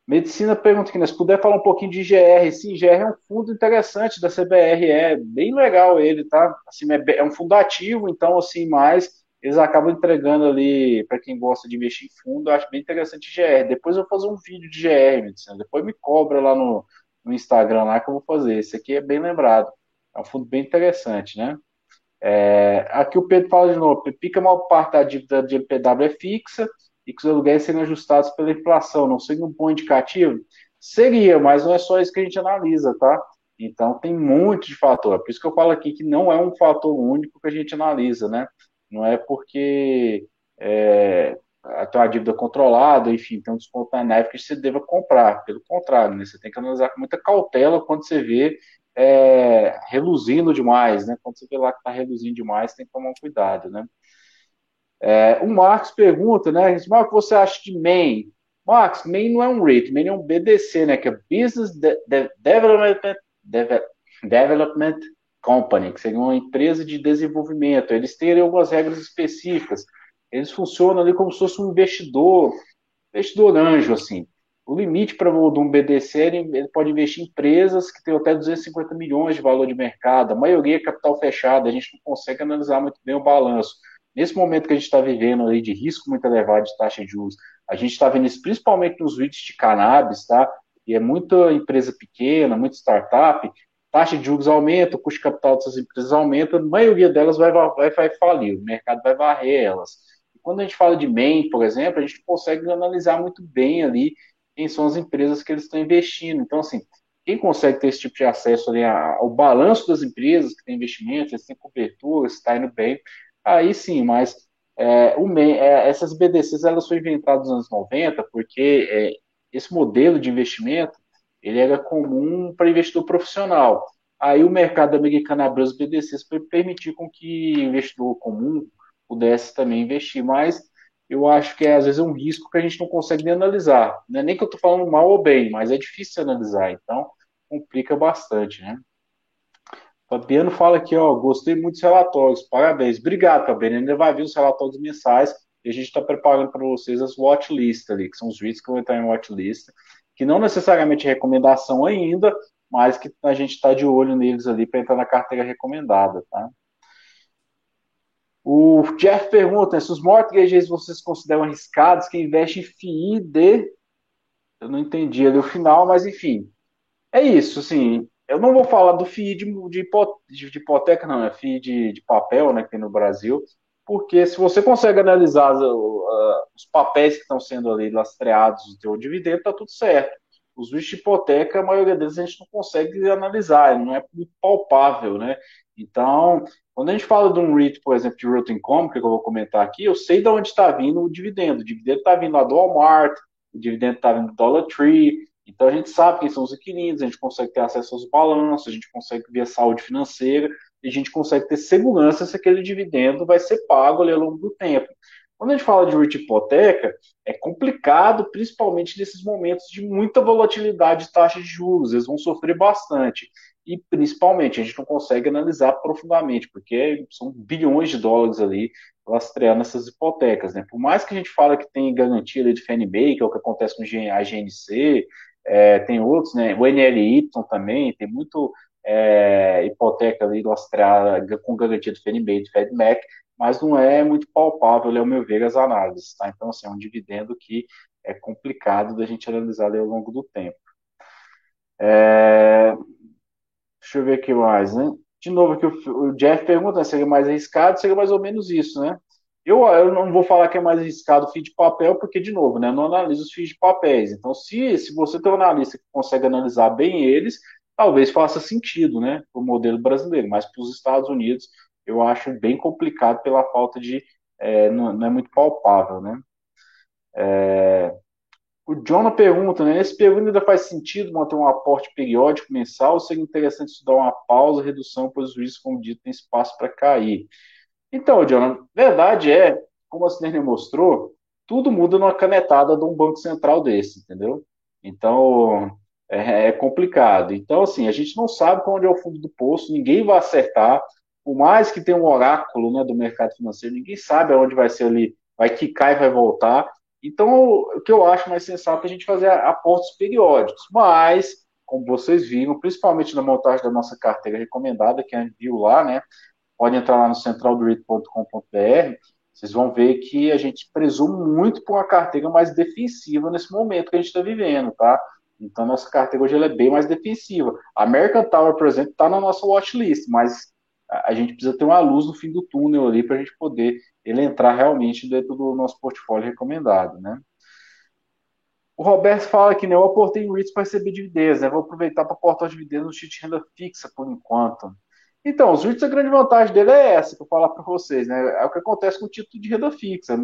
Medicina pergunta aqui, né, se puder falar um pouquinho de GR. Sim, GR é um fundo interessante da CBR, é bem legal ele, tá? Assim, é, é um fundo ativo, então, assim, mais eles acabam entregando ali, para quem gosta de investir em fundo, eu acho bem interessante GR. Depois eu vou fazer um vídeo de GR, Medicina. Depois me cobra lá no, no Instagram lá que eu vou fazer. Esse aqui é bem lembrado. É um fundo bem interessante, né? É, aqui o Pedro fala de novo, pica maior parte da dívida de LPW é fixa, e que os aluguéis serem ajustados pela inflação, não seria um bom indicativo? Seria, mas não é só isso que a gente analisa, tá? Então tem muito de fator. Por isso que eu falo aqui que não é um fator único que a gente analisa, né? Não é porque é, tem uma dívida controlada, enfim, tem um desconto na neve que você deva comprar. Pelo contrário, né? Você tem que analisar com muita cautela quando você vê é, reluzindo demais, né? Quando você vê lá que está reluzindo demais, tem que tomar um cuidado, né? É, o Marcos pergunta, né? O que você acha de MAIN? Marcos, MAIN não é um REIT, MAIN é um BDC, né? Que é Business de de Development, Deve Development Company, que seria uma empresa de desenvolvimento. Eles têm algumas regras específicas. Eles funcionam ali como se fosse um investidor, investidor anjo, assim. O limite para um BDC, ele pode investir em empresas que têm até 250 milhões de valor de mercado. A maioria é capital fechado, a gente não consegue analisar muito bem o balanço. Nesse momento que a gente está vivendo aí de risco muito elevado de taxa de juros, a gente está vendo isso principalmente nos REITs de cannabis, tá? E é muita empresa pequena, muita startup, taxa de juros aumenta, o custo de capital dessas empresas aumenta, a maioria delas vai, vai, vai falir, o mercado vai varrer elas. quando a gente fala de main, por exemplo, a gente consegue analisar muito bem ali quem são as empresas que eles estão investindo. Então, assim, quem consegue ter esse tipo de acesso ali ao balanço das empresas que têm investimentos, eles têm cobertura, está indo bem, aí sim, mas é, o, é, essas BDCs elas foram inventadas nos anos 90 porque é, esse modelo de investimento ele era comum para investidor profissional. Aí o mercado americano abriu as BDCs para permitir com que investidor comum pudesse também investir, mas eu acho que é, às vezes é um risco que a gente não consegue nem analisar. Não é nem que eu estou falando mal ou bem, mas é difícil analisar, então complica bastante, né? Fabiano fala aqui, ó, gostei muito dos relatórios, parabéns. Obrigado, Fabiano. Ainda vai vir os relatórios mensais e a gente está preparando para vocês as watchlists ali, que são os vídeos que vão entrar em watchlist, que não necessariamente é recomendação ainda, mas que a gente está de olho neles ali para entrar na carteira recomendada, tá? O Jeff pergunta se os mortgages vocês consideram arriscados que investe em FII de. Eu não entendi ali o final, mas enfim. É isso, assim. Eu não vou falar do FII de, de, de hipoteca, não, é FII de, de, papel, né, que tem no Brasil, porque se você consegue analisar uh, os papéis que estão sendo ali lastreados do teu dividendo, tá tudo certo. Os vistos de hipoteca, a maioria deles a gente não consegue analisar, não é palpável, né? Então, quando a gente fala de um REIT, por exemplo, de Rotten Income, que eu vou comentar aqui, eu sei de onde está vindo o dividendo. O dividendo está vindo lá do Walmart, o dividendo está vindo do Dollar Tree. Então, a gente sabe quem são os inquilinos, a gente consegue ter acesso aos balanços, a gente consegue ver a saúde financeira, e a gente consegue ter segurança se aquele dividendo vai ser pago ali ao longo do tempo. Quando a gente fala de REIT hipoteca, é complicado, principalmente nesses momentos de muita volatilidade de taxa de juros, eles vão sofrer bastante. E, principalmente, a gente não consegue analisar profundamente, porque são bilhões de dólares ali lastreando essas hipotecas. Né? Por mais que a gente fale que tem garantia de FNB, que é o que acontece com a GNC, é, tem outros, né? o NLY também, tem muito é, hipoteca ali lastreada com garantia de FNB e de FedMac, mas não é muito palpável, ao meu ver, as análises. Tá? Então, assim, é um dividendo que é complicado da gente analisar ao longo do tempo. É... Deixa eu ver aqui mais, né? De novo, aqui o, Jeff pergunta, seria mais arriscado? Seria mais ou menos isso, né? Eu, eu não vou falar que é mais arriscado o FII de papel, porque, de novo, né, eu não analiso os FIIs de papéis. Então, se, se você tem um analista que consegue analisar bem eles, talvez faça sentido, né, para o modelo brasileiro. Mas para os Estados Unidos, eu acho bem complicado pela falta de. É, não, não, é muito palpável, né? É, o Jonah pergunta, né? Nesse período ainda faz sentido manter um aporte periódico mensal seria interessante estudar uma pausa, redução, pois os riscos, como dito, tem espaço para cair? Então, Jonah, verdade é, como a Sinerne mostrou, tudo muda numa canetada de um banco central desse, entendeu? Então, é, é complicado. Então, assim, a gente não sabe onde é o fundo do poço, ninguém vai acertar, por mais que tenha um oráculo né, do mercado financeiro, ninguém sabe aonde vai ser ali, vai quicar e vai voltar. Então, o que eu acho mais sensato é a gente fazer aportes periódicos. Mas, como vocês viram, principalmente na montagem da nossa carteira recomendada, que a gente viu lá, né? Pode entrar lá no centraldorit.com.br, vocês vão ver que a gente presume muito por uma carteira mais defensiva nesse momento que a gente está vivendo, tá? Então, nossa carteira hoje é bem mais defensiva. A American Tower, por exemplo, está na nossa watchlist, mas a gente precisa ter uma luz no fim do túnel ali para a gente poder ele entrar realmente dentro do nosso portfólio recomendado, né? O Roberto fala que né, eu aportei em REITs para receber dividendos, né? Vou aproveitar para aportar os dividendos no título de renda fixa por enquanto. Então, os REITs, a grande vantagem dele é essa, que eu falar para vocês, né? É o que acontece com o título de renda fixa.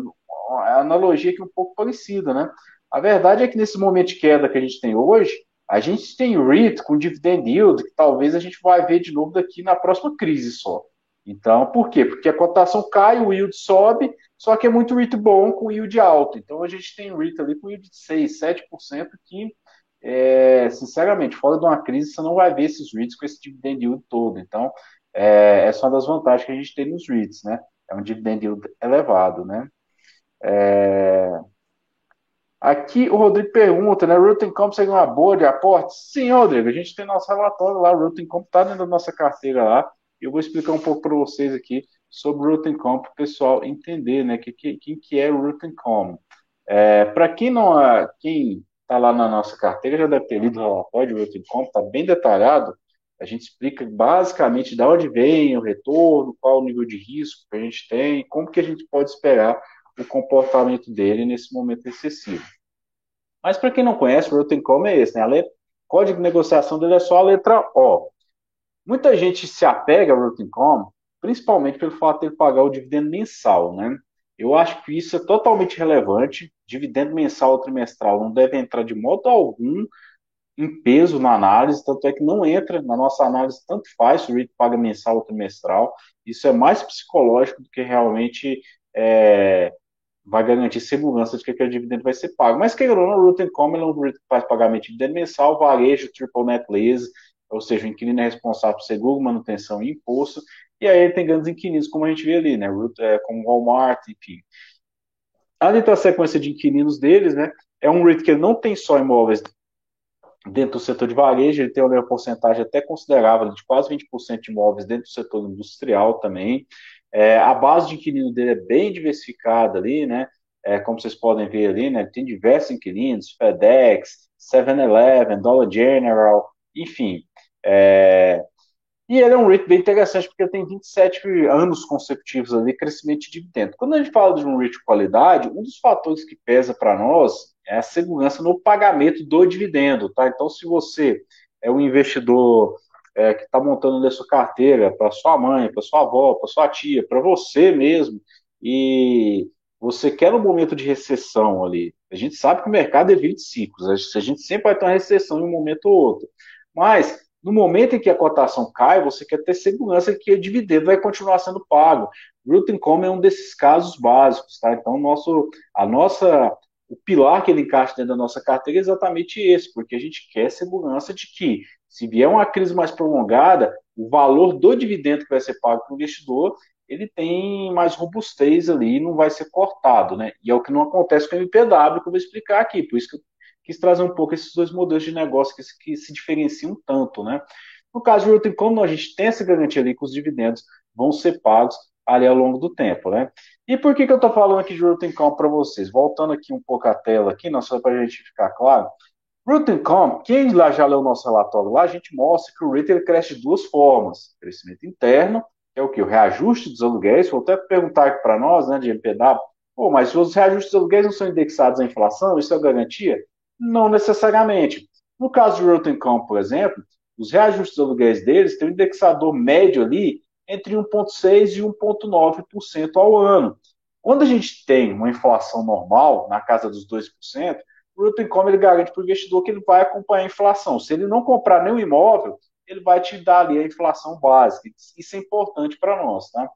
A analogia aqui é um pouco parecida, né? A verdade é que nesse momento de queda que a gente tem hoje, a gente tem REIT com dividend yield que talvez a gente vai ver de novo daqui na próxima crise só. Então, por quê? Porque a cotação cai, o yield sobe, só que é muito REIT bom com yield alto. Então, a gente tem REIT ali com yield de 6, 7% que, é, sinceramente, fora de uma crise, você não vai ver esses REITs com esse dividend yield todo. Então, é, essa é uma das vantagens que a gente tem nos REITs, né? É um dividend yield elevado, né? É, Aqui o Rodrigo pergunta, né? Root Comp seria uma boa de aporte? Sim, Rodrigo, a gente tem nosso relatório lá, Root Comp está dentro da nossa carteira lá. Eu vou explicar um pouco para vocês aqui sobre Root Comp, para o pessoal entender, né? Que, que, quem que é Root Comp. É, para quem não é, quem está lá na nossa carteira já deve ter lido o relatório de Root Comp, está bem detalhado. A gente explica basicamente de onde vem o retorno, qual o nível de risco que a gente tem, como que a gente pode esperar o comportamento dele nesse momento excessivo. Mas para quem não conhece, o Rotencom é esse, né? A letra, código de negociação dele é só a letra O. Muita gente se apega ao Rotencom, principalmente pelo fato de ele pagar o dividendo mensal, né? Eu acho que isso é totalmente relevante. Dividendo mensal ou trimestral não deve entrar de modo algum em peso na análise, tanto é que não entra na nossa análise, tanto faz se o REIT paga mensal ou trimestral. Isso é mais psicológico do que realmente é, vai garantir segurança de que aquele dividendo vai ser pago. Mas que não, o Root Common é um REIT que faz pagamento de dividendo mensal, varejo, triple net lease, ou seja, o inquilino é responsável por seguro, manutenção e imposto, e aí ele tem grandes inquilinos, como a gente vê ali, né? É, como Walmart, enfim. Ali está a sequência de inquilinos deles, né? É um REIT que não tem só imóveis dentro do setor de varejo, ele tem uma porcentagem até considerável, de quase 20% de imóveis dentro do setor industrial também. É, a base de inquilino dele é bem diversificada ali, né? É, como vocês podem ver ali, né? Tem diversos inquilinos, FedEx, 7-Eleven, Dollar General, enfim. É, e ele é um REIT bem interessante, porque tem 27 anos consecutivos ali, crescimento de dividendo. Quando a gente fala de um REIT de qualidade, um dos fatores que pesa para nós é a segurança no pagamento do dividendo, tá? Então, se você é um investidor é, que está montando a sua carteira para sua mãe, para sua avó, para sua tia, para você mesmo, e você quer um momento de recessão ali, a gente sabe que o mercado é 20 ciclos, a gente sempre vai ter uma recessão em um momento ou outro, mas no momento em que a cotação cai, você quer ter segurança que o dividendo vai continuar sendo pago. Root Income é um desses casos básicos, tá? Então, nosso, a nossa, o pilar que ele encaixa dentro da nossa carteira é exatamente esse, porque a gente quer segurança de que, se vier uma crise mais prolongada, o valor do dividendo que vai ser pago para o investidor, ele tem mais robustez ali, não vai ser cortado, né? E é o que não acontece com o MPW, que eu vou explicar aqui, por isso que eu quis trazer um pouco esses dois modelos de negócio que, que se diferenciam tanto, né? No caso de Income, a gente tem essa garantia ali que os dividendos vão ser pagos ali ao longo do tempo, né? E por que, que eu estou falando aqui de Root Income para vocês? Voltando aqui um pouco a tela aqui, não só para a gente ficar claro. Root quem lá já leu o nosso relatório lá, a gente mostra que o REIT cresce de duas formas. Crescimento interno, que é o que? O reajuste dos aluguéis. Vou até perguntar aqui para nós, né, de MPW, pô, mas os reajustes dos aluguéis não são indexados à inflação, isso é garantia? Não necessariamente. No caso de Rotencom, por exemplo, os reajustes aluguéis deles têm um indexador médio ali entre 1,6% e 1,9% ao ano. Quando a gente tem uma inflação normal, na casa dos 2%, o Rotencom ele garante para o investidor que ele vai acompanhar a inflação. Se ele não comprar nenhum imóvel, ele vai te dar ali a inflação básica. Isso é importante para nós. Tá?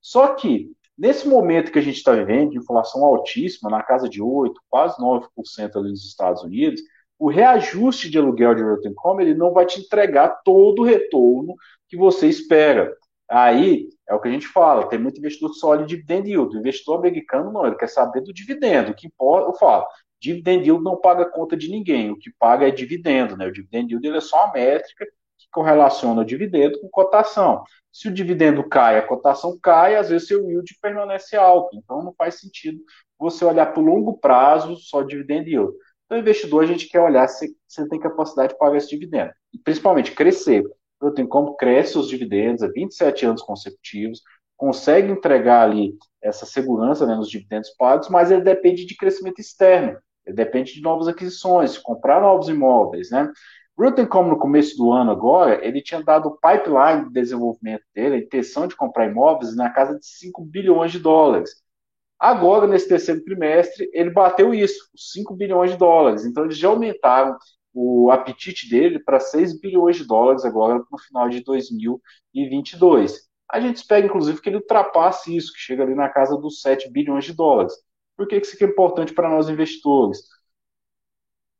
Só que Nesse momento que a gente está vivendo, de inflação altíssima, na casa de 8%, quase 9% ali nos Estados Unidos, o reajuste de aluguel de Realty Income, ele não vai te entregar todo o retorno que você espera. Aí é o que a gente fala, tem muito investidor que só olha dividend yield. O investidor americano não, ele quer saber do dividendo. O que importa, eu falo, dividend yield não paga conta de ninguém, o que paga é dividendo, né? O dividend yield ele é só uma métrica correlaciona o dividendo com cotação. Se o dividendo cai, a cotação cai, às vezes seu yield permanece alto. Então não faz sentido você olhar para o longo prazo só dividendo yield. Então, investidor, a gente quer olhar se você tem capacidade de pagar esse dividendo. E principalmente crescer. Eu tenho como cresce os dividendos há 27 anos consecutivos, consegue entregar ali essa segurança né, nos dividendos pagos, mas ele depende de crescimento externo. Ele depende de novas aquisições, comprar novos imóveis, né? Rotencom, no começo do ano agora, ele tinha dado o pipeline de desenvolvimento dele, a intenção de comprar imóveis na casa de 5 bilhões de dólares. Agora, nesse terceiro trimestre, ele bateu isso, 5 bilhões de dólares. Então, eles já aumentaram o apetite dele para 6 bilhões de dólares agora no final de 2022. A gente espera, inclusive, que ele ultrapasse isso, que chega ali na casa dos 7 bilhões de dólares. Por que isso aqui é importante para nós investidores?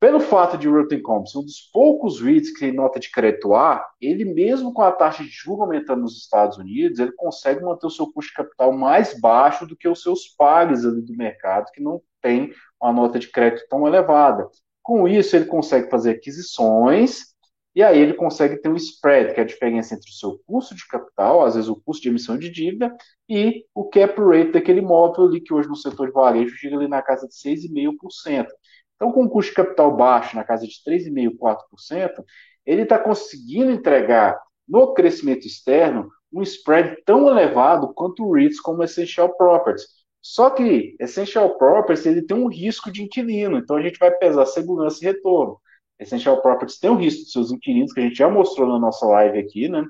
Pelo fato de Rotten ser um dos poucos REITs que tem nota de crédito A, ele mesmo com a taxa de juros aumentando nos Estados Unidos, ele consegue manter o seu custo de capital mais baixo do que os seus pares ali do mercado, que não tem uma nota de crédito tão elevada. Com isso, ele consegue fazer aquisições e aí ele consegue ter um spread, que é a diferença entre o seu custo de capital, às vezes o custo de emissão de dívida, e o cap rate daquele imóvel ali, que hoje no setor de varejo gira ali na casa de 6,5%. Então, com um custo de capital baixo, na casa de 3,5%, 4%, ele está conseguindo entregar no crescimento externo um spread tão elevado quanto o REITs como Essential Properties. Só que Essential Properties ele tem um risco de inquilino, então a gente vai pesar segurança e retorno. Essential Properties tem um risco de seus inquilinos, que a gente já mostrou na nossa live aqui, né?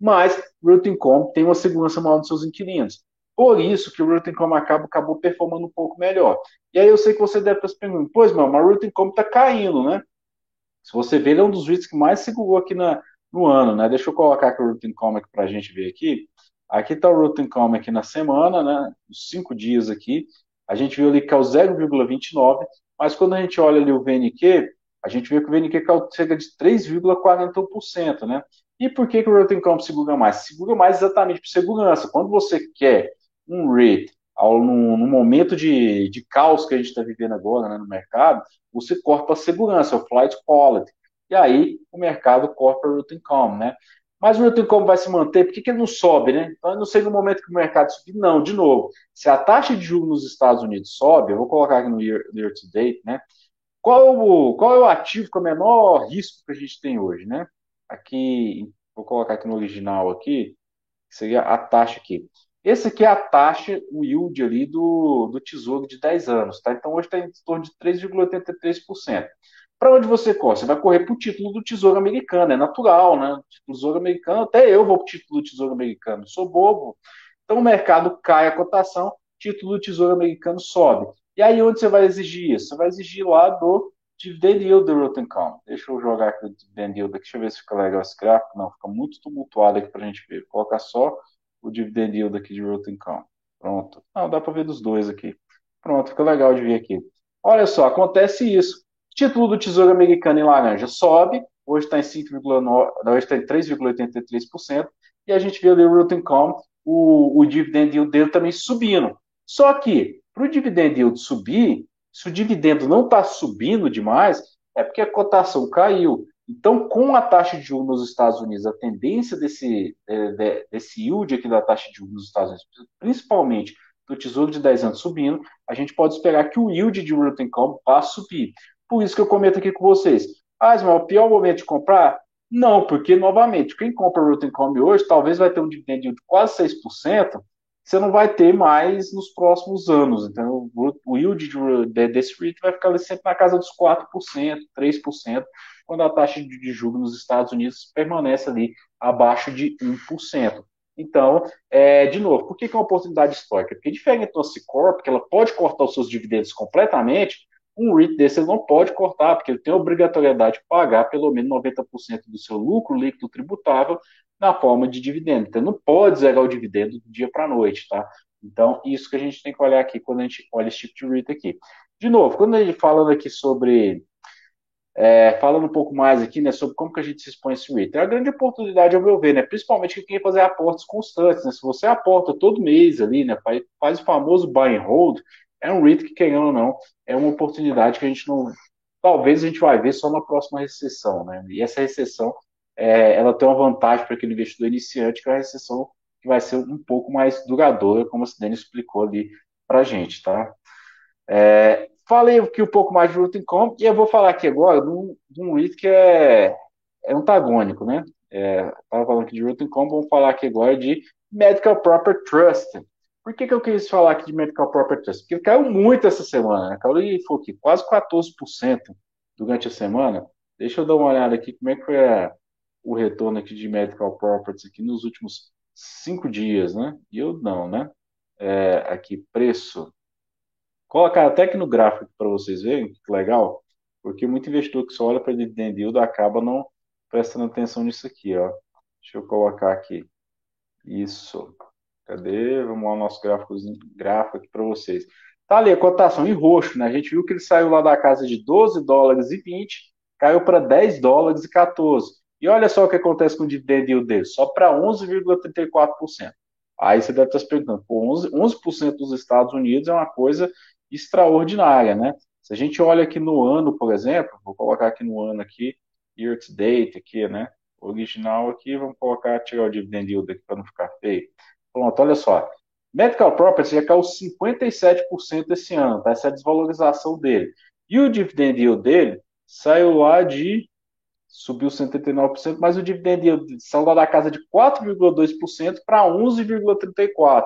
Mas Root Com tem uma segurança maior dos seus inquilinos. Por isso que o Root Com acaba, acabou performando um pouco melhor. E aí eu sei que você deve estar se perguntando, pois, meu, mas o Root Com está caindo, né? Se você ver, ele é um dos REITs que mais segurou aqui na, no ano, né? Deixa eu colocar aqui o Root Com para a gente ver aqui. Aqui está o Root Com aqui na semana, né? Os cinco dias aqui. A gente viu ali que é o 0,29, mas quando a gente olha ali o VNQ, a gente vê que o VNQ caiu cerca de 3,41%, né? E por que, que o Rotten Comp segura mais? Segura mais exatamente por segurança. Quando você quer um rate no, momento de, de caos que a gente está vivendo agora né, no mercado, você corta a segurança, o flight quality. E aí o mercado corta o Rotten Comp, né? Mas o Rotten Comp vai se manter, por que, ele não sobe, né? Então, eu não sei no momento que o mercado subir, não, de novo, se a taxa de juros nos Estados Unidos sobe, eu vou colocar aqui no year, year to date, né? Qual, é o, qual é o ativo com o menor risco que a gente tem hoje, né? aqui, vou colocar aqui no original aqui, seria a taxa aqui. Esse aqui é a taxa, o yield ali do, do tesouro de 10 anos, tá? Então hoje está em torno de 3,83%. Para onde você corre? Você vai correr para o título do Tesouro Americano, é natural, né? Tesouro Americano, até eu vou para o título do Tesouro Americano, sou bobo. Então o mercado cai a cotação, título do Tesouro Americano sobe. E aí onde você vai exigir isso? Você vai exigir lá do Dividend yield do Rotencom. Deixa eu jogar aqui o dividend yield aqui, deixa eu ver se fica legal esse gráfico. Não, fica muito tumultuado aqui para a gente ver. Colocar só o dividend yield aqui de Rotencom. Pronto. Não, dá para ver dos dois aqui. Pronto, fica legal de ver aqui. Olha só, acontece isso. Título do Tesouro Americano em laranja sobe, hoje está em 5,9, hoje está em 3,83%, e a gente vê ali o Rotencom, o, o dividend yield dele também subindo. Só que, para o dividend yield subir, se o dividendo não está subindo demais, é porque a cotação caiu. Então, com a taxa de juros nos Estados Unidos, a tendência desse, desse yield aqui da taxa de juros nos Estados Unidos, principalmente do Tesouro de 10 anos subindo, a gente pode esperar que o yield de Root Income vá subir. Por isso que eu comento aqui com vocês. Ah, Ismael, o pior momento de comprar? Não, porque, novamente, quem compra Root Income hoje talvez vai ter um dividendo de quase 6%, você não vai ter mais nos próximos anos. Então, o yield desse REIT vai ficar sempre na casa dos 4%, 3%, quando a taxa de juros nos Estados Unidos permanece ali abaixo de 1%. Então, é, de novo, por que, que é uma oportunidade histórica? Porque diferente do Cicorp, que ela pode cortar os seus dividendos completamente, um REIT desse não pode cortar, porque ele tem a obrigatoriedade de pagar pelo menos 90% do seu lucro líquido tributável na forma de dividendo. Então, não pode zerar o dividendo do dia para a noite, tá? Então, isso que a gente tem que olhar aqui quando a gente olha esse tipo de REIT aqui. De novo, quando a gente falando aqui sobre. É, falando um pouco mais aqui, né, sobre como que a gente se expõe esse REIT. É uma grande oportunidade, ao meu ver, né, principalmente quem quer fazer aportes constantes, né, se você aporta todo mês ali, né, faz, faz o famoso buy and hold, é um REIT que, querendo ou não, é uma oportunidade que a gente não, talvez a gente vai ver só na próxima recessão, né, e essa recessão é, ela tem uma vantagem para aquele investidor iniciante, que é a recessão que vai ser um pouco mais duradoura, como a Cidane explicou ali para a gente, tá? É, falei aqui um pouco mais de Root Income, e eu vou falar aqui agora de um, de um REIT que é, é antagônico, né? Estava é, falando aqui de Root Income, vamos falar aqui agora de Medical Proper Trust. Por que, que eu quis falar aqui de Medical Proper Trust? Porque caiu muito essa semana, né? Caiu foi aqui, quase 14% durante a semana. Deixa eu dar uma olhada aqui como é que foi a, o retorno aqui de medical properties aqui nos últimos cinco dias, né? E eu não, né? É, aqui, preço. Colocar até aqui no gráfico para vocês verem, que legal, porque muito investidor que só olha para dividend yield acaba não prestando atenção nisso aqui, ó. Deixa eu colocar aqui. Isso. Cadê? Vamos lá o nosso gráfico, gráfico aqui para vocês. Tá ali a cotação em roxo, né? A gente viu que ele saiu lá da casa de 12 dólares e 20, caiu para 10 dólares e 14. E olha só o que acontece com o dividend yield dele, só para 11,34%. Aí você deve estar se perguntando, 11%, 11 dos Estados Unidos é uma coisa extraordinária, né? Se a gente olha aqui no ano, por exemplo, vou colocar aqui no ano aqui, year to date aqui, né? Original aqui, vamos colocar, tirar o dividend yield aqui para não ficar feio. Pronto, olha só. Medical Property já caiu 57% esse ano, tá? Essa é a desvalorização dele. E o dividend yield dele saiu lá de subiu 79%, mas o dividendo saiu lá da casa de 4,2% para 11,34%.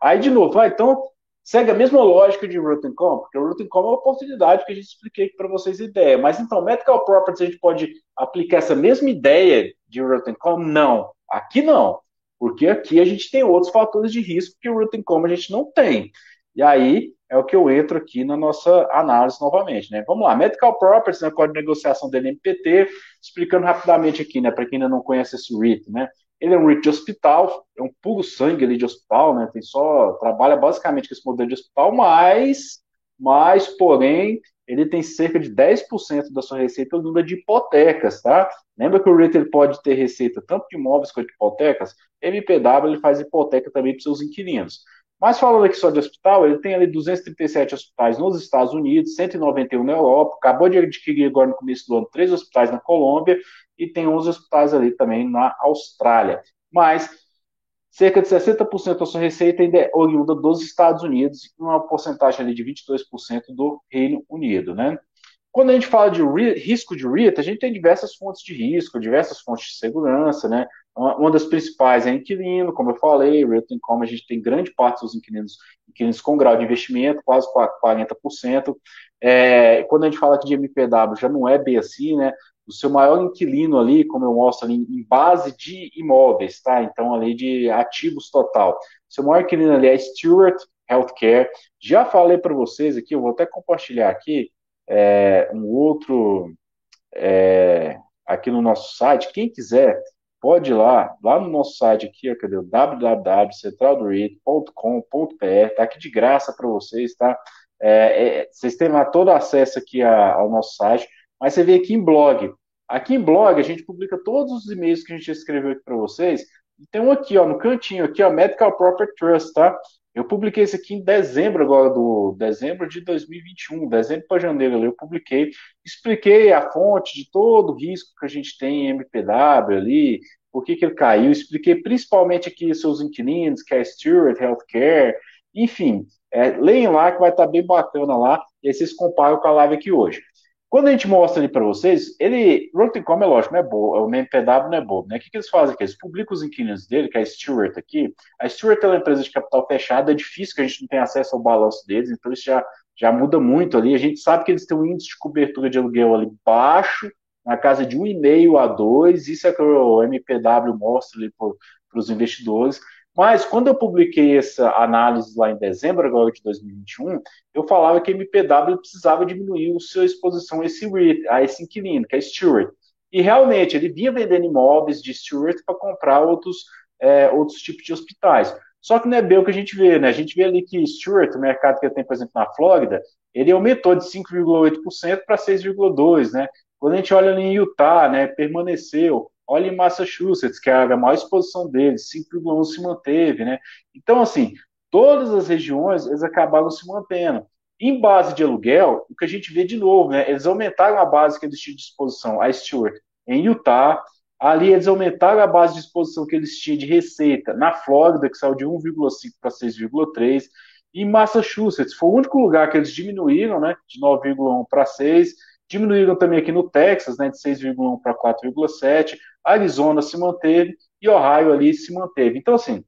Aí, de novo, ah, então segue a mesma lógica de Rotten Com, porque o Rotten Com é uma oportunidade que a gente expliquei para vocês ideia. Mas então, Medical Properties, a gente pode aplicar essa mesma ideia de Rotten Com? Não. Aqui não. Porque aqui a gente tem outros fatores de risco que o Rotten Com a gente não tem. E aí é o que eu entro aqui na nossa análise novamente, né? Vamos lá, Medical Properties, né, Código de Negociação do NMPT, explicando rapidamente aqui, né, para quem ainda não conhece esse REIT, né? Ele é um REIT de hospital, é um puro sangue ali de hospital, né? Tem só, trabalha basicamente com esse modelo de hospital, mas, mas, porém, ele tem cerca de 10% da sua receita vinda de hipotecas, tá? Lembra que o REIT ele pode ter receita tanto de imóveis quanto de hipotecas? MPW ele faz hipoteca também para seus inquilinos. Mas falando aqui só de hospital, ele tem ali 237 hospitais nos Estados Unidos, 191 na Europa, acabou de adquirir agora no começo do ano três hospitais na Colômbia e tem 11 hospitais ali também na Austrália. Mas cerca de 60% da sua receita ainda é oriunda dos Estados Unidos uma porcentagem ali de 22% do Reino Unido, né? Quando a gente fala de risco de REIT, a gente tem diversas fontes de risco, diversas fontes de segurança, né? Uma das principais é inquilino, como eu falei, Realty Income, a gente tem grande parte dos inquilinos, inquilinos com grau de investimento, quase 40%. É, quando a gente fala aqui de MPW, já não é bem assim, né? O seu maior inquilino ali, como eu mostro ali, em base de imóveis, tá? Então, ali de ativos total. O seu maior inquilino ali é Stewart Healthcare. Já falei para vocês aqui, eu vou até compartilhar aqui é, um outro é, aqui no nosso site. Quem quiser, pode ir lá, lá no nosso site aqui, ó, cadê? www.centraldoreito.com.br, tá aqui de graça para vocês, tá? É, é, vocês têm lá todo acesso aqui a, ao nosso site, mas você vê aqui em blog. Aqui em blog a gente publica todos os e-mails que a gente escreveu aqui para vocês. E tem um aqui, ó, no cantinho aqui, ó, Medical Property Trust, tá? Eu publiquei isso aqui em dezembro agora, do dezembro de 2021, dezembro para janeiro, eu publiquei, expliquei a fonte de todo o risco que a gente tem em MPW ali, por que, que ele caiu, expliquei principalmente aqui seus inquilinos, que é Stewart Healthcare, enfim, é, leem lá que vai estar bem bacana lá, e aí vocês comparam com a live aqui hoje. Quando a gente mostra ali para vocês, ele, Rotten.com é lógico, não é bobo, o MPW não é bobo, né? O que, que eles fazem aqui? Eles publicam os inquilinos dele, que é a Stewart aqui. A Stewart é uma empresa de capital fechada, é difícil que a gente não tenha acesso ao balanço deles, então isso já, já muda muito ali. A gente sabe que eles têm um índice de cobertura de aluguel ali baixo, na casa de 1,5 a 2, isso é que o MPW mostra ali para os investidores. Mas quando eu publiquei essa análise lá em dezembro agora de 2021, eu falava que a MPW precisava diminuir a sua exposição a esse, a esse inquilino, que é Stewart. E realmente, ele vinha vendendo imóveis de Stewart para comprar outros, é, outros tipos de hospitais. Só que não é bem o que a gente vê, né? A gente vê ali que Stewart, o mercado que ele tem, por exemplo, na Flórida, ele aumentou de 5,8% para 6,2%, né? Quando a gente olha ali em Utah, né, permaneceu. Olha em Massachusetts, que é a maior exposição deles, 5,1 se manteve, né? Então, assim, todas as regiões, eles acabaram se mantendo. Em base de aluguel, o que a gente vê de novo, né? Eles aumentaram a base que eles tinham de exposição, a Stewart, em Utah. Ali eles aumentaram a base de exposição que eles tinham de receita na Flórida, que saiu de 1,5 para 6,3. Em Massachusetts, foi o único lugar que eles diminuíram, né? De 9,1 para 6 Diminuíram também aqui no Texas, né, de 6,1 para 4,7. Arizona se manteve e Ohio ali se manteve. Então, assim, o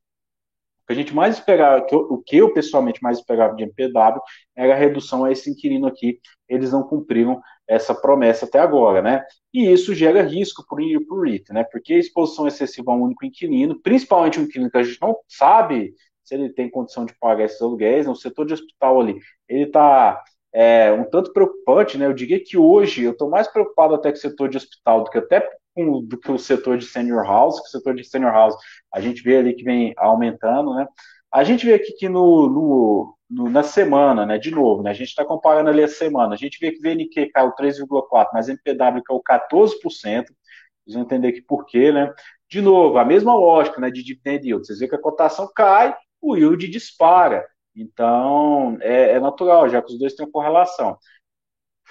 que a gente mais esperava, o que eu pessoalmente mais esperava de MPW era a redução a esse inquilino aqui. Eles não cumpriram essa promessa até agora, né? E isso gera risco para o REIT, né? Porque a exposição excessiva a um único inquilino, principalmente um inquilino que a gente não sabe se ele tem condição de pagar esses aluguéis, no setor de hospital ali, ele está é, um tanto preocupante, né? Eu diria que hoje eu estou mais preocupado até com o setor de hospital do que até com, do que o setor de senior house, que o setor de senior house a gente vê ali que vem aumentando, né? A gente vê aqui que no, no, no na semana, né? De novo, né? A gente está comparando ali a semana, a gente vê que VNQ caiu 3,4%, mas MPW caiu 14%. Vocês vão entender que por quê, né? De novo, a mesma lógica, né? De dividend yield. Vocês vê que a cotação cai, o yield dispara. Então, é, é, natural, já que os dois têm correlação.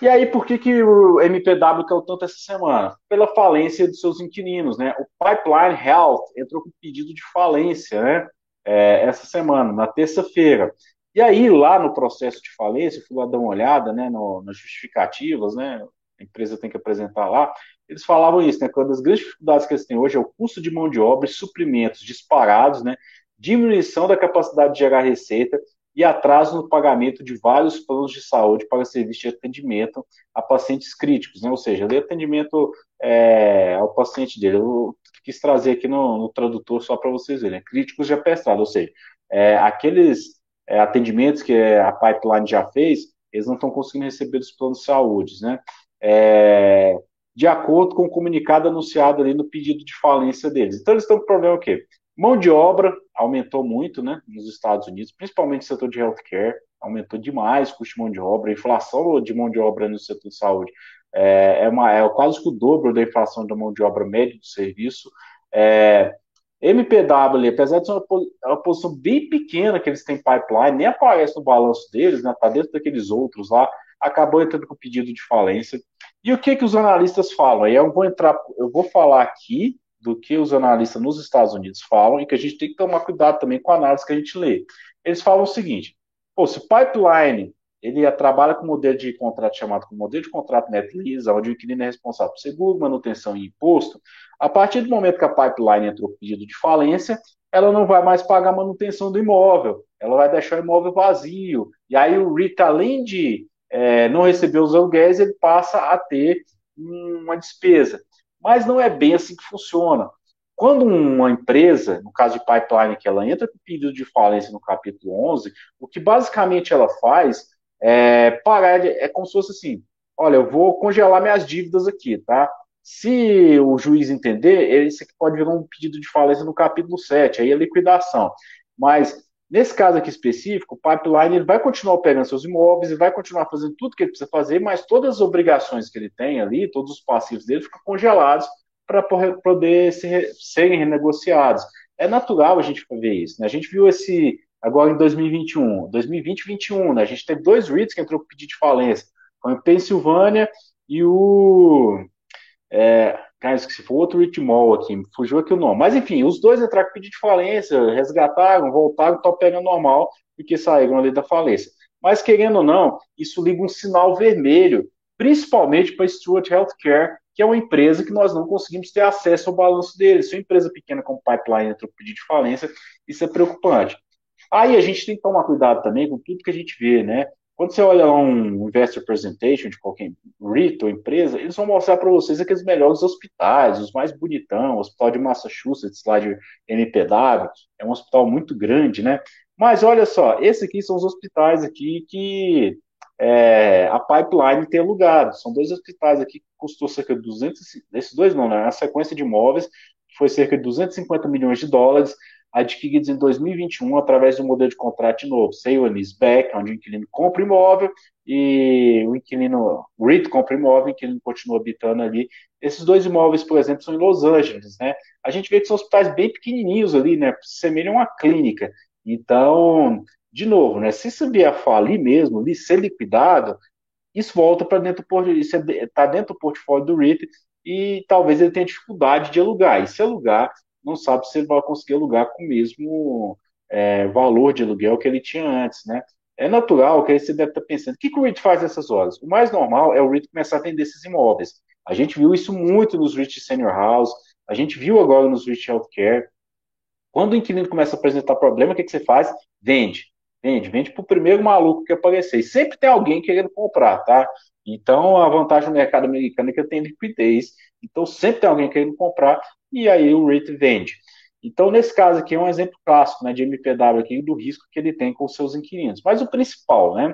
E aí, por que, que o MPW caiu tanto essa semana? Pela falência dos seus inquilinos, né? O Pipeline Health entrou com pedido de falência, né? É, essa semana, na terça-feira. E aí, lá no processo de falência, eu fui lá dar uma olhada, né, no, nas justificativas, né? A empresa tem que apresentar lá. Eles falavam isso, né? Que uma das grandes dificuldades que eles têm hoje é o custo de mão de obra e suprimentos disparados, né? Diminuição da capacidade de gerar receita e atraso no pagamento de vários planos de saúde para serviço de atendimento a pacientes críticos, né? ou seja, de atendimento é, ao paciente dele. Eu quis trazer aqui no, no tradutor só para vocês verem, né? críticos já prestados, ou seja, é, aqueles é, atendimentos que a pipeline já fez, eles não estão conseguindo receber dos planos de saúde, né? É, de acordo com o comunicado anunciado ali no pedido de falência deles. Então, eles estão com problema o quê? Mão de obra aumentou muito, né, nos Estados Unidos, principalmente no setor de healthcare, aumentou demais o custo de mão de obra, a inflação de mão de obra no setor de saúde é, é, uma, é quase que o dobro da inflação da mão de obra média do serviço. É, MPW, apesar de ser uma, uma, posição bem pequena que eles têm pipeline, nem aparece no balanço deles, né, tá dentro daqueles outros lá, acabou entrando com pedido de falência. E o que que os analistas falam? Eu vou entrar, eu vou falar aqui do que os analistas nos Estados Unidos falam e que a gente tem que tomar cuidado também com a análise que a gente lê. Eles falam o seguinte: pô, se pipeline ele trabalha com um modelo de contrato chamado com modelo de contrato net lease, onde o inquilino é responsável por seguro, manutenção e imposto. A partir do momento que a pipeline entrou com pedido de falência, ela não vai mais pagar a manutenção do imóvel, ela vai deixar o imóvel vazio. E aí o REIT, além de é, não receber os aluguéis, ele passa a ter uma despesa. Mas não é bem assim que funciona. Quando uma empresa, no caso de pipeline, que ela entra com pedido de falência no capítulo 11, o que basicamente ela faz é parar, é como se fosse assim, olha, eu vou congelar minhas dívidas aqui, tá? Se o juiz entender, isso aqui pode virar um pedido de falência no capítulo 7, aí é liquidação. Mas Nesse caso aqui específico, o pipeline ele vai continuar operando seus imóveis e vai continuar fazendo tudo que ele precisa fazer, mas todas as obrigações que ele tem ali, todos os passivos dele ficam congelados para poder ser, serem renegociados. É natural a gente ver isso. Né? A gente viu esse agora em 2021, 2020 e 2021, né? a gente teve dois REITs que entrou com pedido de falência, foi o Pensilvânia e o é, Cara, esqueci, foi outro ritmol aqui, fugiu aqui o nome. Mas enfim, os dois entraram com pedido de falência, resgataram, voltaram, estão pegando normal, porque saíram ali da falência. Mas querendo ou não, isso liga um sinal vermelho, principalmente para a Stewart Healthcare, que é uma empresa que nós não conseguimos ter acesso ao balanço deles. Se uma empresa pequena como Pipeline entrou com pedido de falência, isso é preocupante. Aí a gente tem que tomar cuidado também com tudo que a gente vê, né? Quando você olha lá um investor presentation de qualquer REIT ou empresa, eles vão mostrar para vocês aqueles melhores hospitais, os mais bonitão, o hospital de Massachusetts, lá de MPW, é um hospital muito grande, né? Mas olha só, esses aqui são os hospitais aqui que é, a pipeline tem alugado. São dois hospitais aqui que custou cerca de 200, esses dois não, né? A sequência de imóveis foi cerca de 250 milhões de dólares adquiridos em 2021 através um modelo de contrato novo, sale and leaseback, onde o inquilino compra imóvel e o inquilino, o REIT compra imóvel, o inquilino continua habitando ali. Esses dois imóveis, por exemplo, são em Los Angeles, né? A gente vê que são hospitais bem pequenininhos ali, né? Semelham uma clínica. Então, de novo, né? Se isso vier a falir mesmo, ser liquidado, isso volta para dentro do portfólio, isso está é, dentro do portfólio do REIT e talvez ele tenha dificuldade de alugar. E se alugar, não sabe se ele vai conseguir alugar com o mesmo é, valor de aluguel que ele tinha antes, né? É natural que você deve estar pensando, o que, que o REIT faz nessas horas? O mais normal é o REIT começar a vender esses imóveis. A gente viu isso muito nos REIT Senior House, a gente viu agora nos REIT Healthcare. Quando o inquilino começa a apresentar problema, o que, que você faz? Vende. Vende, vende para o primeiro maluco que aparecer. E sempre tem alguém querendo comprar, tá? Então, a vantagem do mercado americano é que tem liquidez. Então, sempre tem alguém querendo comprar e aí o REIT vende. Então, nesse caso aqui, é um exemplo clássico né, de MPW aqui, do risco que ele tem com os seus inquilinos. Mas o principal, né?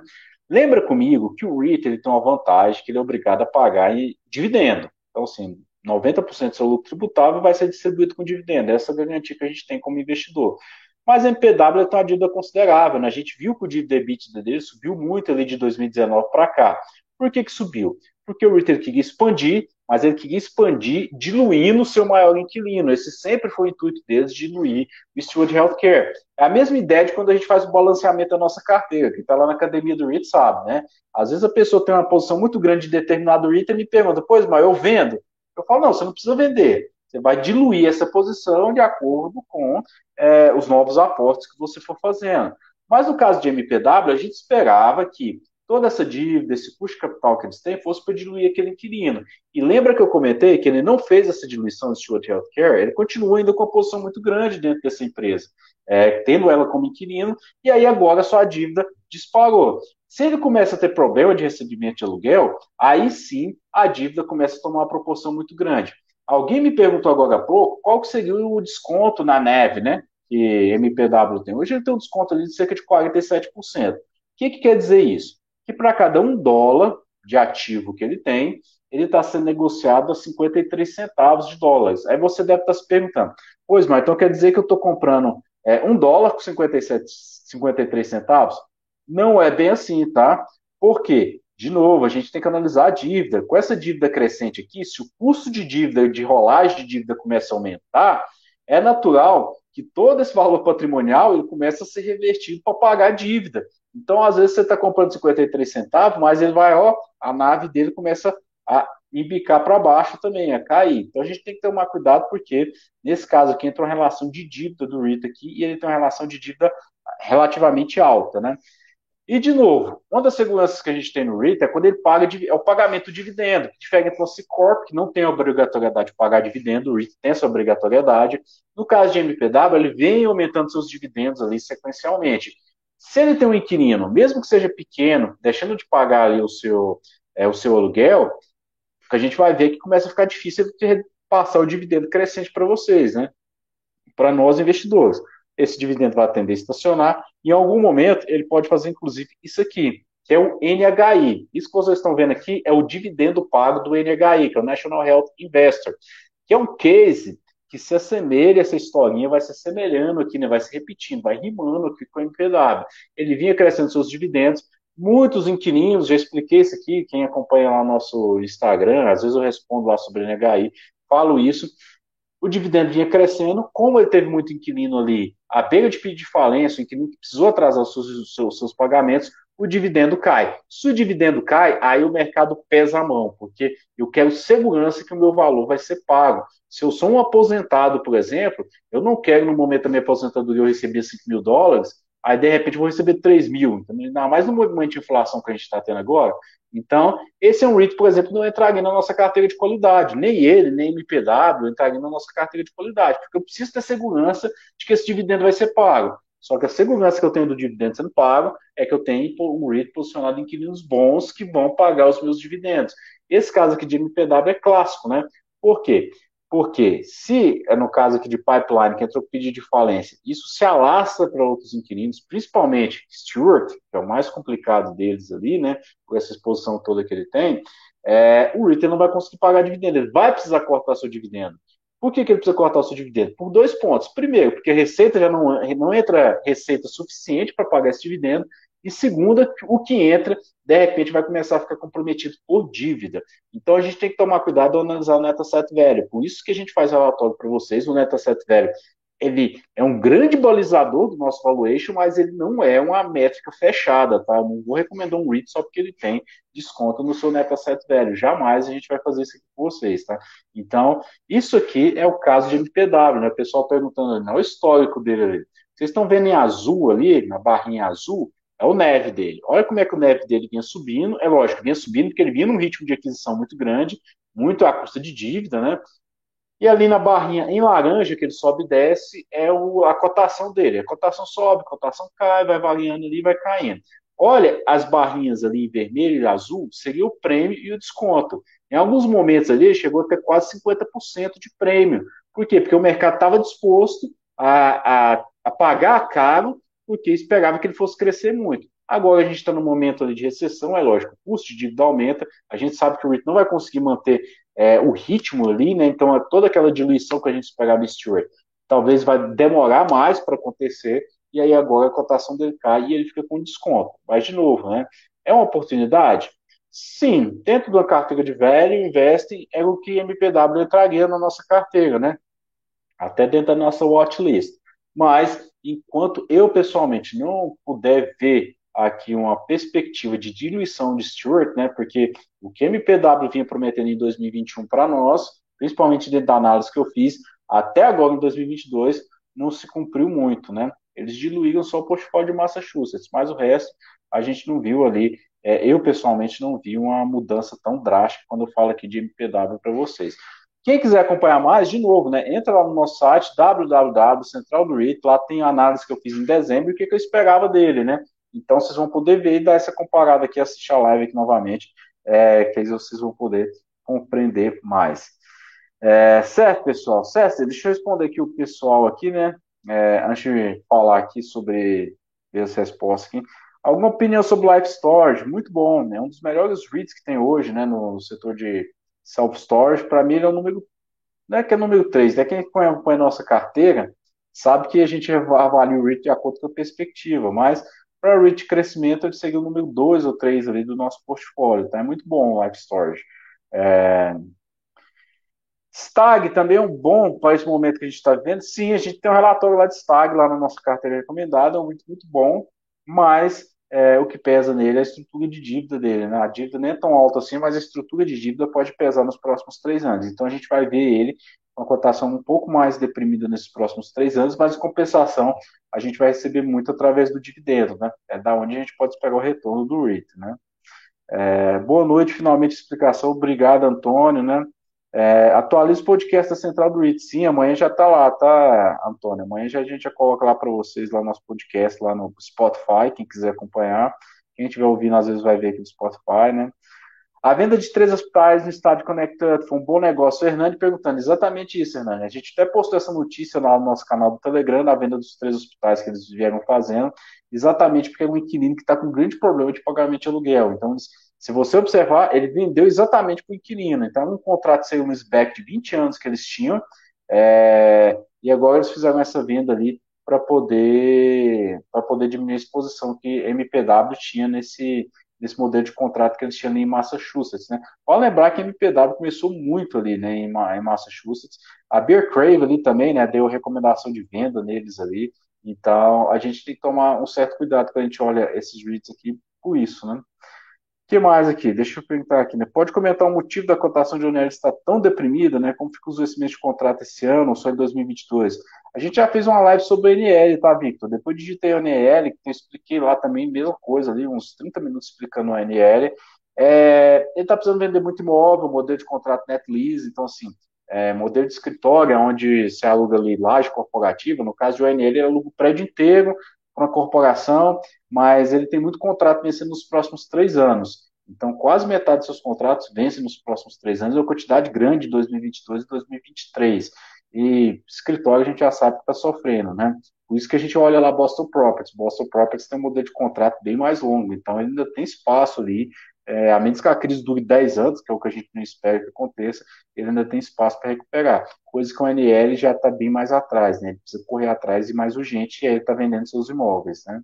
Lembra comigo que o REIT ele tem uma vantagem que ele é obrigado a pagar em dividendo. Então, assim, 90% do seu lucro tributável vai ser distribuído com dividendo. Essa é a garantia que a gente tem como investidor. Mas a MPW tem uma dívida considerável. Né? A gente viu que o dívida dele subiu muito ali de 2019 para cá. Por que, que subiu? Porque o REIT queria expandir mas ele queria expandir, diluindo o seu maior inquilino. Esse sempre foi o intuito deles, diluir o Steward Healthcare. É a mesma ideia de quando a gente faz o balanceamento da nossa carteira, que está lá na academia do REIT sabe, né? Às vezes a pessoa tem uma posição muito grande de determinado REIT e me pergunta, pois, mas eu vendo? Eu falo, não, você não precisa vender. Você vai diluir essa posição de acordo com é, os novos aportes que você for fazendo. Mas no caso de MPW, a gente esperava que toda essa dívida, esse custo capital que eles têm, fosse para diluir aquele inquilino. E lembra que eu comentei que ele não fez essa diluição de Stewart Healthcare, ele continua ainda com uma posição muito grande dentro dessa empresa, é, tendo ela como inquilino, e aí agora sua dívida disparou. Se ele começa a ter problema de recebimento de aluguel, aí sim a dívida começa a tomar uma proporção muito grande. Alguém me perguntou agora há pouco qual que seria o desconto na neve, né? Que MPW tem. Hoje ele tem um desconto ali de cerca de 47%. O que, que quer dizer isso? Que para cada um dólar de ativo que ele tem, ele está sendo negociado a 53 centavos de dólares. Aí você deve estar tá se perguntando, pois, mas então quer dizer que eu estou comprando é, um dólar com 57, 53 centavos? Não é bem assim, tá? Por quê? De novo, a gente tem que analisar a dívida. Com essa dívida crescente aqui, se o custo de dívida, de rolagem de dívida começa a aumentar, é natural que todo esse valor patrimonial ele começa a ser revertido para pagar a dívida. Então, às vezes, você está comprando 53 centavos, mas ele vai, ó, a nave dele começa a embicar para baixo também, a cair. Então, a gente tem que tomar cuidado, porque nesse caso aqui entra uma relação de dívida do REIT aqui, e ele tem uma relação de dívida relativamente alta, né? E, de novo, uma das seguranças que a gente tem no REIT é quando ele paga, é o pagamento do dividendo, que difere do C-Corp, que não tem a obrigatoriedade de pagar dividendo, o REIT tem essa obrigatoriedade. No caso de MPW, ele vem aumentando seus dividendos ali sequencialmente. Se ele tem um inquilino, mesmo que seja pequeno, deixando de pagar ali o seu, é, o seu aluguel, a gente vai ver que começa a ficar difícil de passar o dividendo crescente para vocês, né? Para nós investidores. Esse dividendo vai tender a estacionar em algum momento ele pode fazer inclusive isso aqui, que é o NHI. Isso que vocês estão vendo aqui é o dividendo pago do NHI, que é o National Health Investor, que é um case que se assemelha, essa historinha vai se assemelhando aqui, né, vai se repetindo, vai rimando aqui com o MPW. Ele vinha crescendo seus dividendos, muitos inquilinos, já expliquei isso aqui, quem acompanha lá nosso Instagram, às vezes eu respondo lá sobre NHI, falo isso, o dividendo vinha crescendo, como ele teve muito inquilino ali, a beira de pedir falência, o inquilino que precisou atrasar os seus, seus, os seus pagamentos, o dividendo cai. Se o dividendo cai, aí o mercado pesa a mão, porque eu quero segurança que o meu valor vai ser pago. Se eu sou um aposentado, por exemplo, eu não quero, no momento da minha aposentadoria, eu receber 5 mil dólares, aí de repente eu vou receber 3 mil. Então, ainda mais no movimento de inflação que a gente está tendo agora. Então, esse é um REIT, por exemplo, não entraria na nossa carteira de qualidade. Nem ele, nem MPW entraria na nossa carteira de qualidade, porque eu preciso ter segurança de que esse dividendo vai ser pago. Só que a segurança que eu tenho do dividendo sendo pago é que eu tenho um REIT posicionado em inquilinos bons que vão pagar os meus dividendos. Esse caso aqui de MPW é clássico, né? Por quê? Porque se, é no caso aqui de pipeline, que entrou com pedido de falência, isso se alastra para outros inquilinos, principalmente Stewart, que é o mais complicado deles ali, né, por essa exposição toda que ele tem, é, o retail não vai conseguir pagar dividendo, ele vai precisar cortar seu dividendo. Por que, que ele precisa cortar o seu dividendo? Por dois pontos. Primeiro, porque a receita já não, não entra receita suficiente para pagar esse dividendo. E segunda, o que entra, de repente, vai começar a ficar comprometido por dívida. Então a gente tem que tomar cuidado ao analisar o Neta Set Velho. Por isso que a gente faz relatório para vocês. O Neta Set Velho ele é um grande balizador do nosso valuation, mas ele não é uma métrica fechada, tá? Eu não vou recomendar um REIT só porque ele tem desconto no seu net asset velho. Jamais a gente vai fazer isso aqui com vocês, tá? Então, isso aqui é o caso de MPW, né? O pessoal perguntando, não, o histórico dele ali. Vocês estão vendo em azul ali, na barrinha azul, é o NEV dele. Olha como é que o NEV dele vinha subindo. É lógico, vinha subindo porque ele vinha num ritmo de aquisição muito grande, muito à custa de dívida, né? E ali na barrinha em laranja, que ele sobe e desce, é o, a cotação dele. A cotação sobe, a cotação cai, vai variando ali, vai caindo. Olha, as barrinhas ali em vermelho e azul, seria o prêmio e o desconto. Em alguns momentos ali, chegou até quase 50% de prêmio. Por quê? Porque o mercado estava disposto a, a, a pagar caro, porque esperava que ele fosse crescer muito. Agora a gente está no momento ali de recessão, é lógico, o custo de dívida aumenta, a gente sabe que o REIT não vai conseguir manter é, o ritmo ali, né? Então, é toda aquela diluição que a gente esperava em Stewart, talvez vai demorar mais para acontecer, e aí agora a cotação dele cai e ele fica com desconto. Mas, de novo, né? É uma oportunidade? Sim, dentro da carteira de velho, investe é o que MPW entraria na nossa carteira, né? Até dentro da nossa watchlist. Mas, enquanto eu pessoalmente não puder ver aqui uma perspectiva de diluição de Stewart, né? Porque o que MPW vinha prometendo em 2021 para nós, principalmente dentro da análise que eu fiz, até agora em 2022 não se cumpriu muito, né? Eles diluíram só o portfólio de Massachusetts, mas o resto a gente não viu ali é, eu pessoalmente não vi uma mudança tão drástica quando eu falo aqui de MPW para vocês. Quem quiser acompanhar mais, de novo, né, entra lá no nosso site www.central do REIT, lá tem a análise que eu fiz em dezembro e o que, que eu esperava dele, né? Então vocês vão poder ver e dar essa comparada aqui, assistir a live aqui novamente, é, que aí vocês vão poder compreender mais. É, certo, pessoal? Certo, deixa eu responder aqui o pessoal aqui, né? É, antes de falar aqui sobre as respostas aqui. Alguma opinião sobre Life Storage? Muito bom, né? Um dos melhores REITs que tem hoje, né, no setor de self-storage. Para mim, ele é o número, não é que é o número 3, né? Quem acompanha a nossa carteira sabe que a gente avalia o REIT de acordo com a perspectiva, mas para de crescimento, ele segue o número 2 ou 3 ali do nosso portfólio, tá? É muito bom o Life Storage. É... Stag também é um bom para esse momento que a gente está vivendo. Sim, a gente tem um relatório lá de Stag, lá na nossa carteira recomendada, é muito, muito bom, mas é, o que pesa nele é a estrutura de dívida dele. Né? A dívida nem é tão alta assim, mas a estrutura de dívida pode pesar nos próximos três anos. Então a gente vai ver ele com a cotação um pouco mais deprimida nesses próximos três anos, mas em compensação a gente vai receber muito através do dividendo, né? É da onde a gente pode esperar o retorno do REIT, né? É, boa noite, finalmente explicação. Obrigado, Antônio, né? É, atualiza o podcast da Central do REIT. Sim, amanhã já está lá, tá, Antônio? Amanhã já, a gente já coloca lá para vocês, lá nosso podcast, lá no Spotify, quem quiser acompanhar. Quem estiver ouvindo, às vezes vai ver aqui no Spotify, né? A venda de três hospitais no estádio Connected foi um bom negócio. O Hernani perguntando exatamente isso, Hernani. A gente até postou essa notícia lá no nosso canal do Telegram, a venda dos três hospitais que eles vieram fazendo, exatamente porque é um inquilino que está com um grande problema de pagamento de aluguel. Então, se você observar, ele vendeu exatamente para o inquilino. Então, um contrato saiu no SBEC de 20 anos que eles tinham, é, e agora eles fizeram essa venda ali para poder, para poder diminuir a exposição que MPW tinha nesse, nesse modelo de contrato que eles tinham ali em Massachusetts. Né? Pode lembrar que a MPW começou muito ali né, em, em Massachusetts. A Beer Crave ali também né, deu recomendação de venda neles ali. Então, a gente tem que tomar um certo cuidado quando a gente olha esses REITs aqui por isso, né? Que mais aqui? Deixa eu perguntar aqui, né? Pode comentar o motivo da cotação de ONL estar tão deprimida, né? Como ficam os vencimentos de contrato esse ano, ou só em 2022? A gente já fez uma live sobre o NL, tá, Victor? Depois digitei o NL, que eu expliquei lá também, mesma coisa ali, uns 30 minutos explicando o NL. É, ele está precisando vender muito imóvel, modelo de contrato net lease, então, assim, é, modelo de escritório, onde se aluga ali laje corporativa, no caso do ONL, ele aluga o prédio inteiro, para uma corporação, mas ele tem muito contrato vencendo nos próximos três anos. Então, quase metade dos seus contratos vence nos próximos três anos, é uma quantidade grande de 2022 e 2023. E escritório a gente já sabe que está sofrendo, né? Por isso que a gente olha lá Boston Properties. Boston Properties tem um modelo de contrato bem mais longo, então ele ainda tem espaço ali é, a menos que a crise dure 10 anos, que é o que a gente não espera que aconteça, ele ainda tem espaço para recuperar. Coisa que o NL já está bem mais atrás, né? Ele precisa correr atrás e mais urgente, e aí ele está vendendo seus imóveis, né?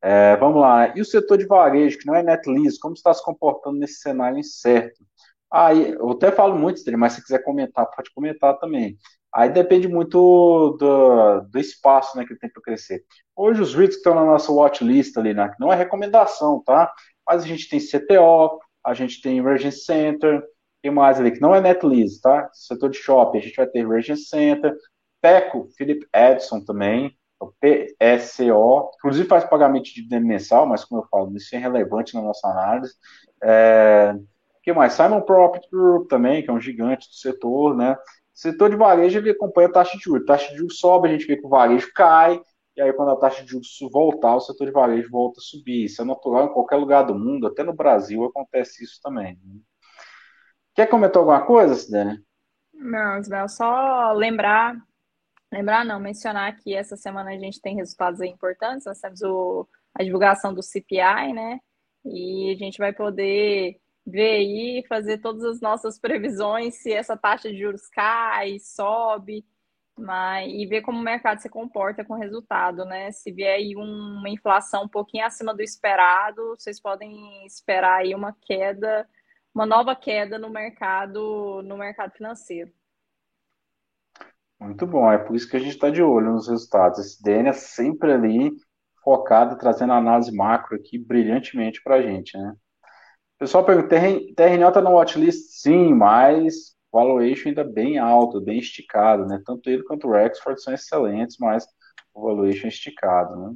É, vamos lá. E o setor de varejo, que não é net lease, como está se comportando nesse cenário incerto? Aí, eu até falo muito mas se quiser comentar, pode comentar também. Aí depende muito do, do espaço né, que ele tem para crescer. Hoje, os REITs que estão na nossa watchlist ali, né, não é recomendação, tá? Mas a gente tem CTO, a gente tem Region Center, tem mais ali que não é net lease, tá? Setor de shopping, a gente vai ter Region Center, PECO, Philip Edson também, o PSCO, inclusive faz pagamento de dividendo mensal, mas como eu falo, isso é relevante na nossa análise. É, que mais? Simon Property Group também, que é um gigante do setor, né? setor de varejo ele acompanha a taxa de juros. Taxa de juros sobe, a gente vê que o varejo cai, e aí, quando a taxa de juros voltar, o setor de varejo volta a subir. Isso é natural em qualquer lugar do mundo, até no Brasil acontece isso também. Quer comentar alguma coisa, Cidane? Não, Isabel, só lembrar, lembrar não, mencionar que essa semana a gente tem resultados importantes, nós temos o, a divulgação do CPI, né? E a gente vai poder ver aí, fazer todas as nossas previsões, se essa taxa de juros cai, sobe, mas, e ver como o mercado se comporta com o resultado, né? Se vier aí uma inflação um pouquinho acima do esperado, vocês podem esperar aí uma queda, uma nova queda no mercado, no mercado financeiro. Muito bom, é por isso que a gente está de olho nos resultados. Esse DN é sempre ali focado, trazendo análise macro aqui brilhantemente para a gente, né? Pessoal pergunta, TRNL está no watchlist? Sim, mas valuation ainda bem alto, bem esticado, né? Tanto ele quanto o Rexford são excelentes, mas o valuation é esticado, né?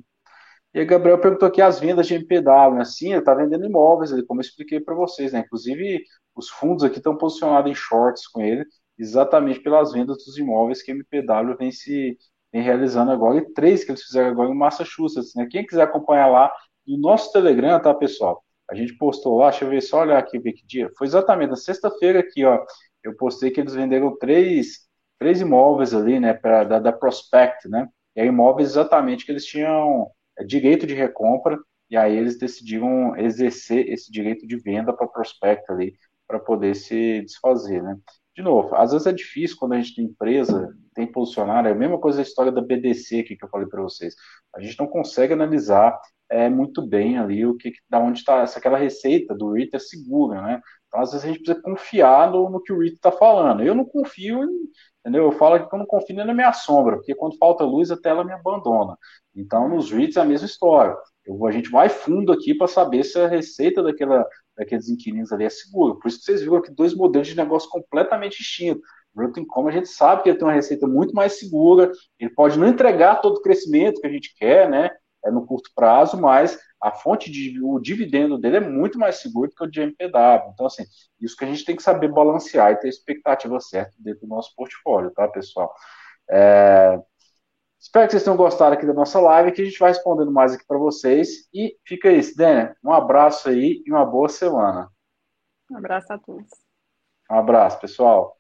E aí, Gabriel perguntou aqui as vendas de MPW, né? Sim, ele está vendendo imóveis, como eu expliquei para vocês, né? Inclusive, os fundos aqui estão posicionados em shorts com ele, exatamente pelas vendas dos imóveis que a MPW vem se vem realizando agora, e três que eles fizeram agora em Massachusetts, né? Quem quiser acompanhar lá no nosso Telegram, tá, pessoal? A gente postou lá, deixa eu ver, só olhar aqui, ver que dia. Foi exatamente na sexta-feira aqui, ó. Eu postei que eles venderam três, três imóveis ali, né, pra, da, da Prospect, né? E aí, imóveis exatamente que eles tinham é direito de recompra, e aí eles decidiram exercer esse direito de venda para prospecto ali, para poder se desfazer, né? De novo, às vezes é difícil quando a gente tem empresa, tem posicionário, é a mesma coisa da história da BDC aqui que eu falei para vocês. A gente não consegue analisar é, muito bem ali o que, da onde está essa aquela receita do REIT é segura, né? Então, às vezes a gente precisa confiar no, no que o REIT está falando. Eu não confio em, Entendeu? Eu falo que eu não confio nem na minha sombra, porque quando falta luz a tela me abandona. Então, nos REITs é a mesma história. Eu, a gente vai fundo aqui para saber se a receita daquela, daqueles inquilinos ali é segura. Por isso que vocês viram aqui dois modelos de negócio completamente distintos. Realty Income a gente sabe que ele tem uma receita muito mais segura, ele pode não entregar todo o crescimento que a gente quer, né? É no curto prazo, mas a fonte de o dividendo dele é muito mais seguro do que o de MPW. Então, assim, isso que a gente tem que saber balancear e ter a expectativa certa dentro do nosso portfólio, tá, pessoal? É... Espero que vocês tenham gostado aqui da nossa live, que a gente vai respondendo mais aqui para vocês. E fica isso, Dênia. Um abraço aí e uma boa semana. Um abraço a todos. Um abraço, pessoal.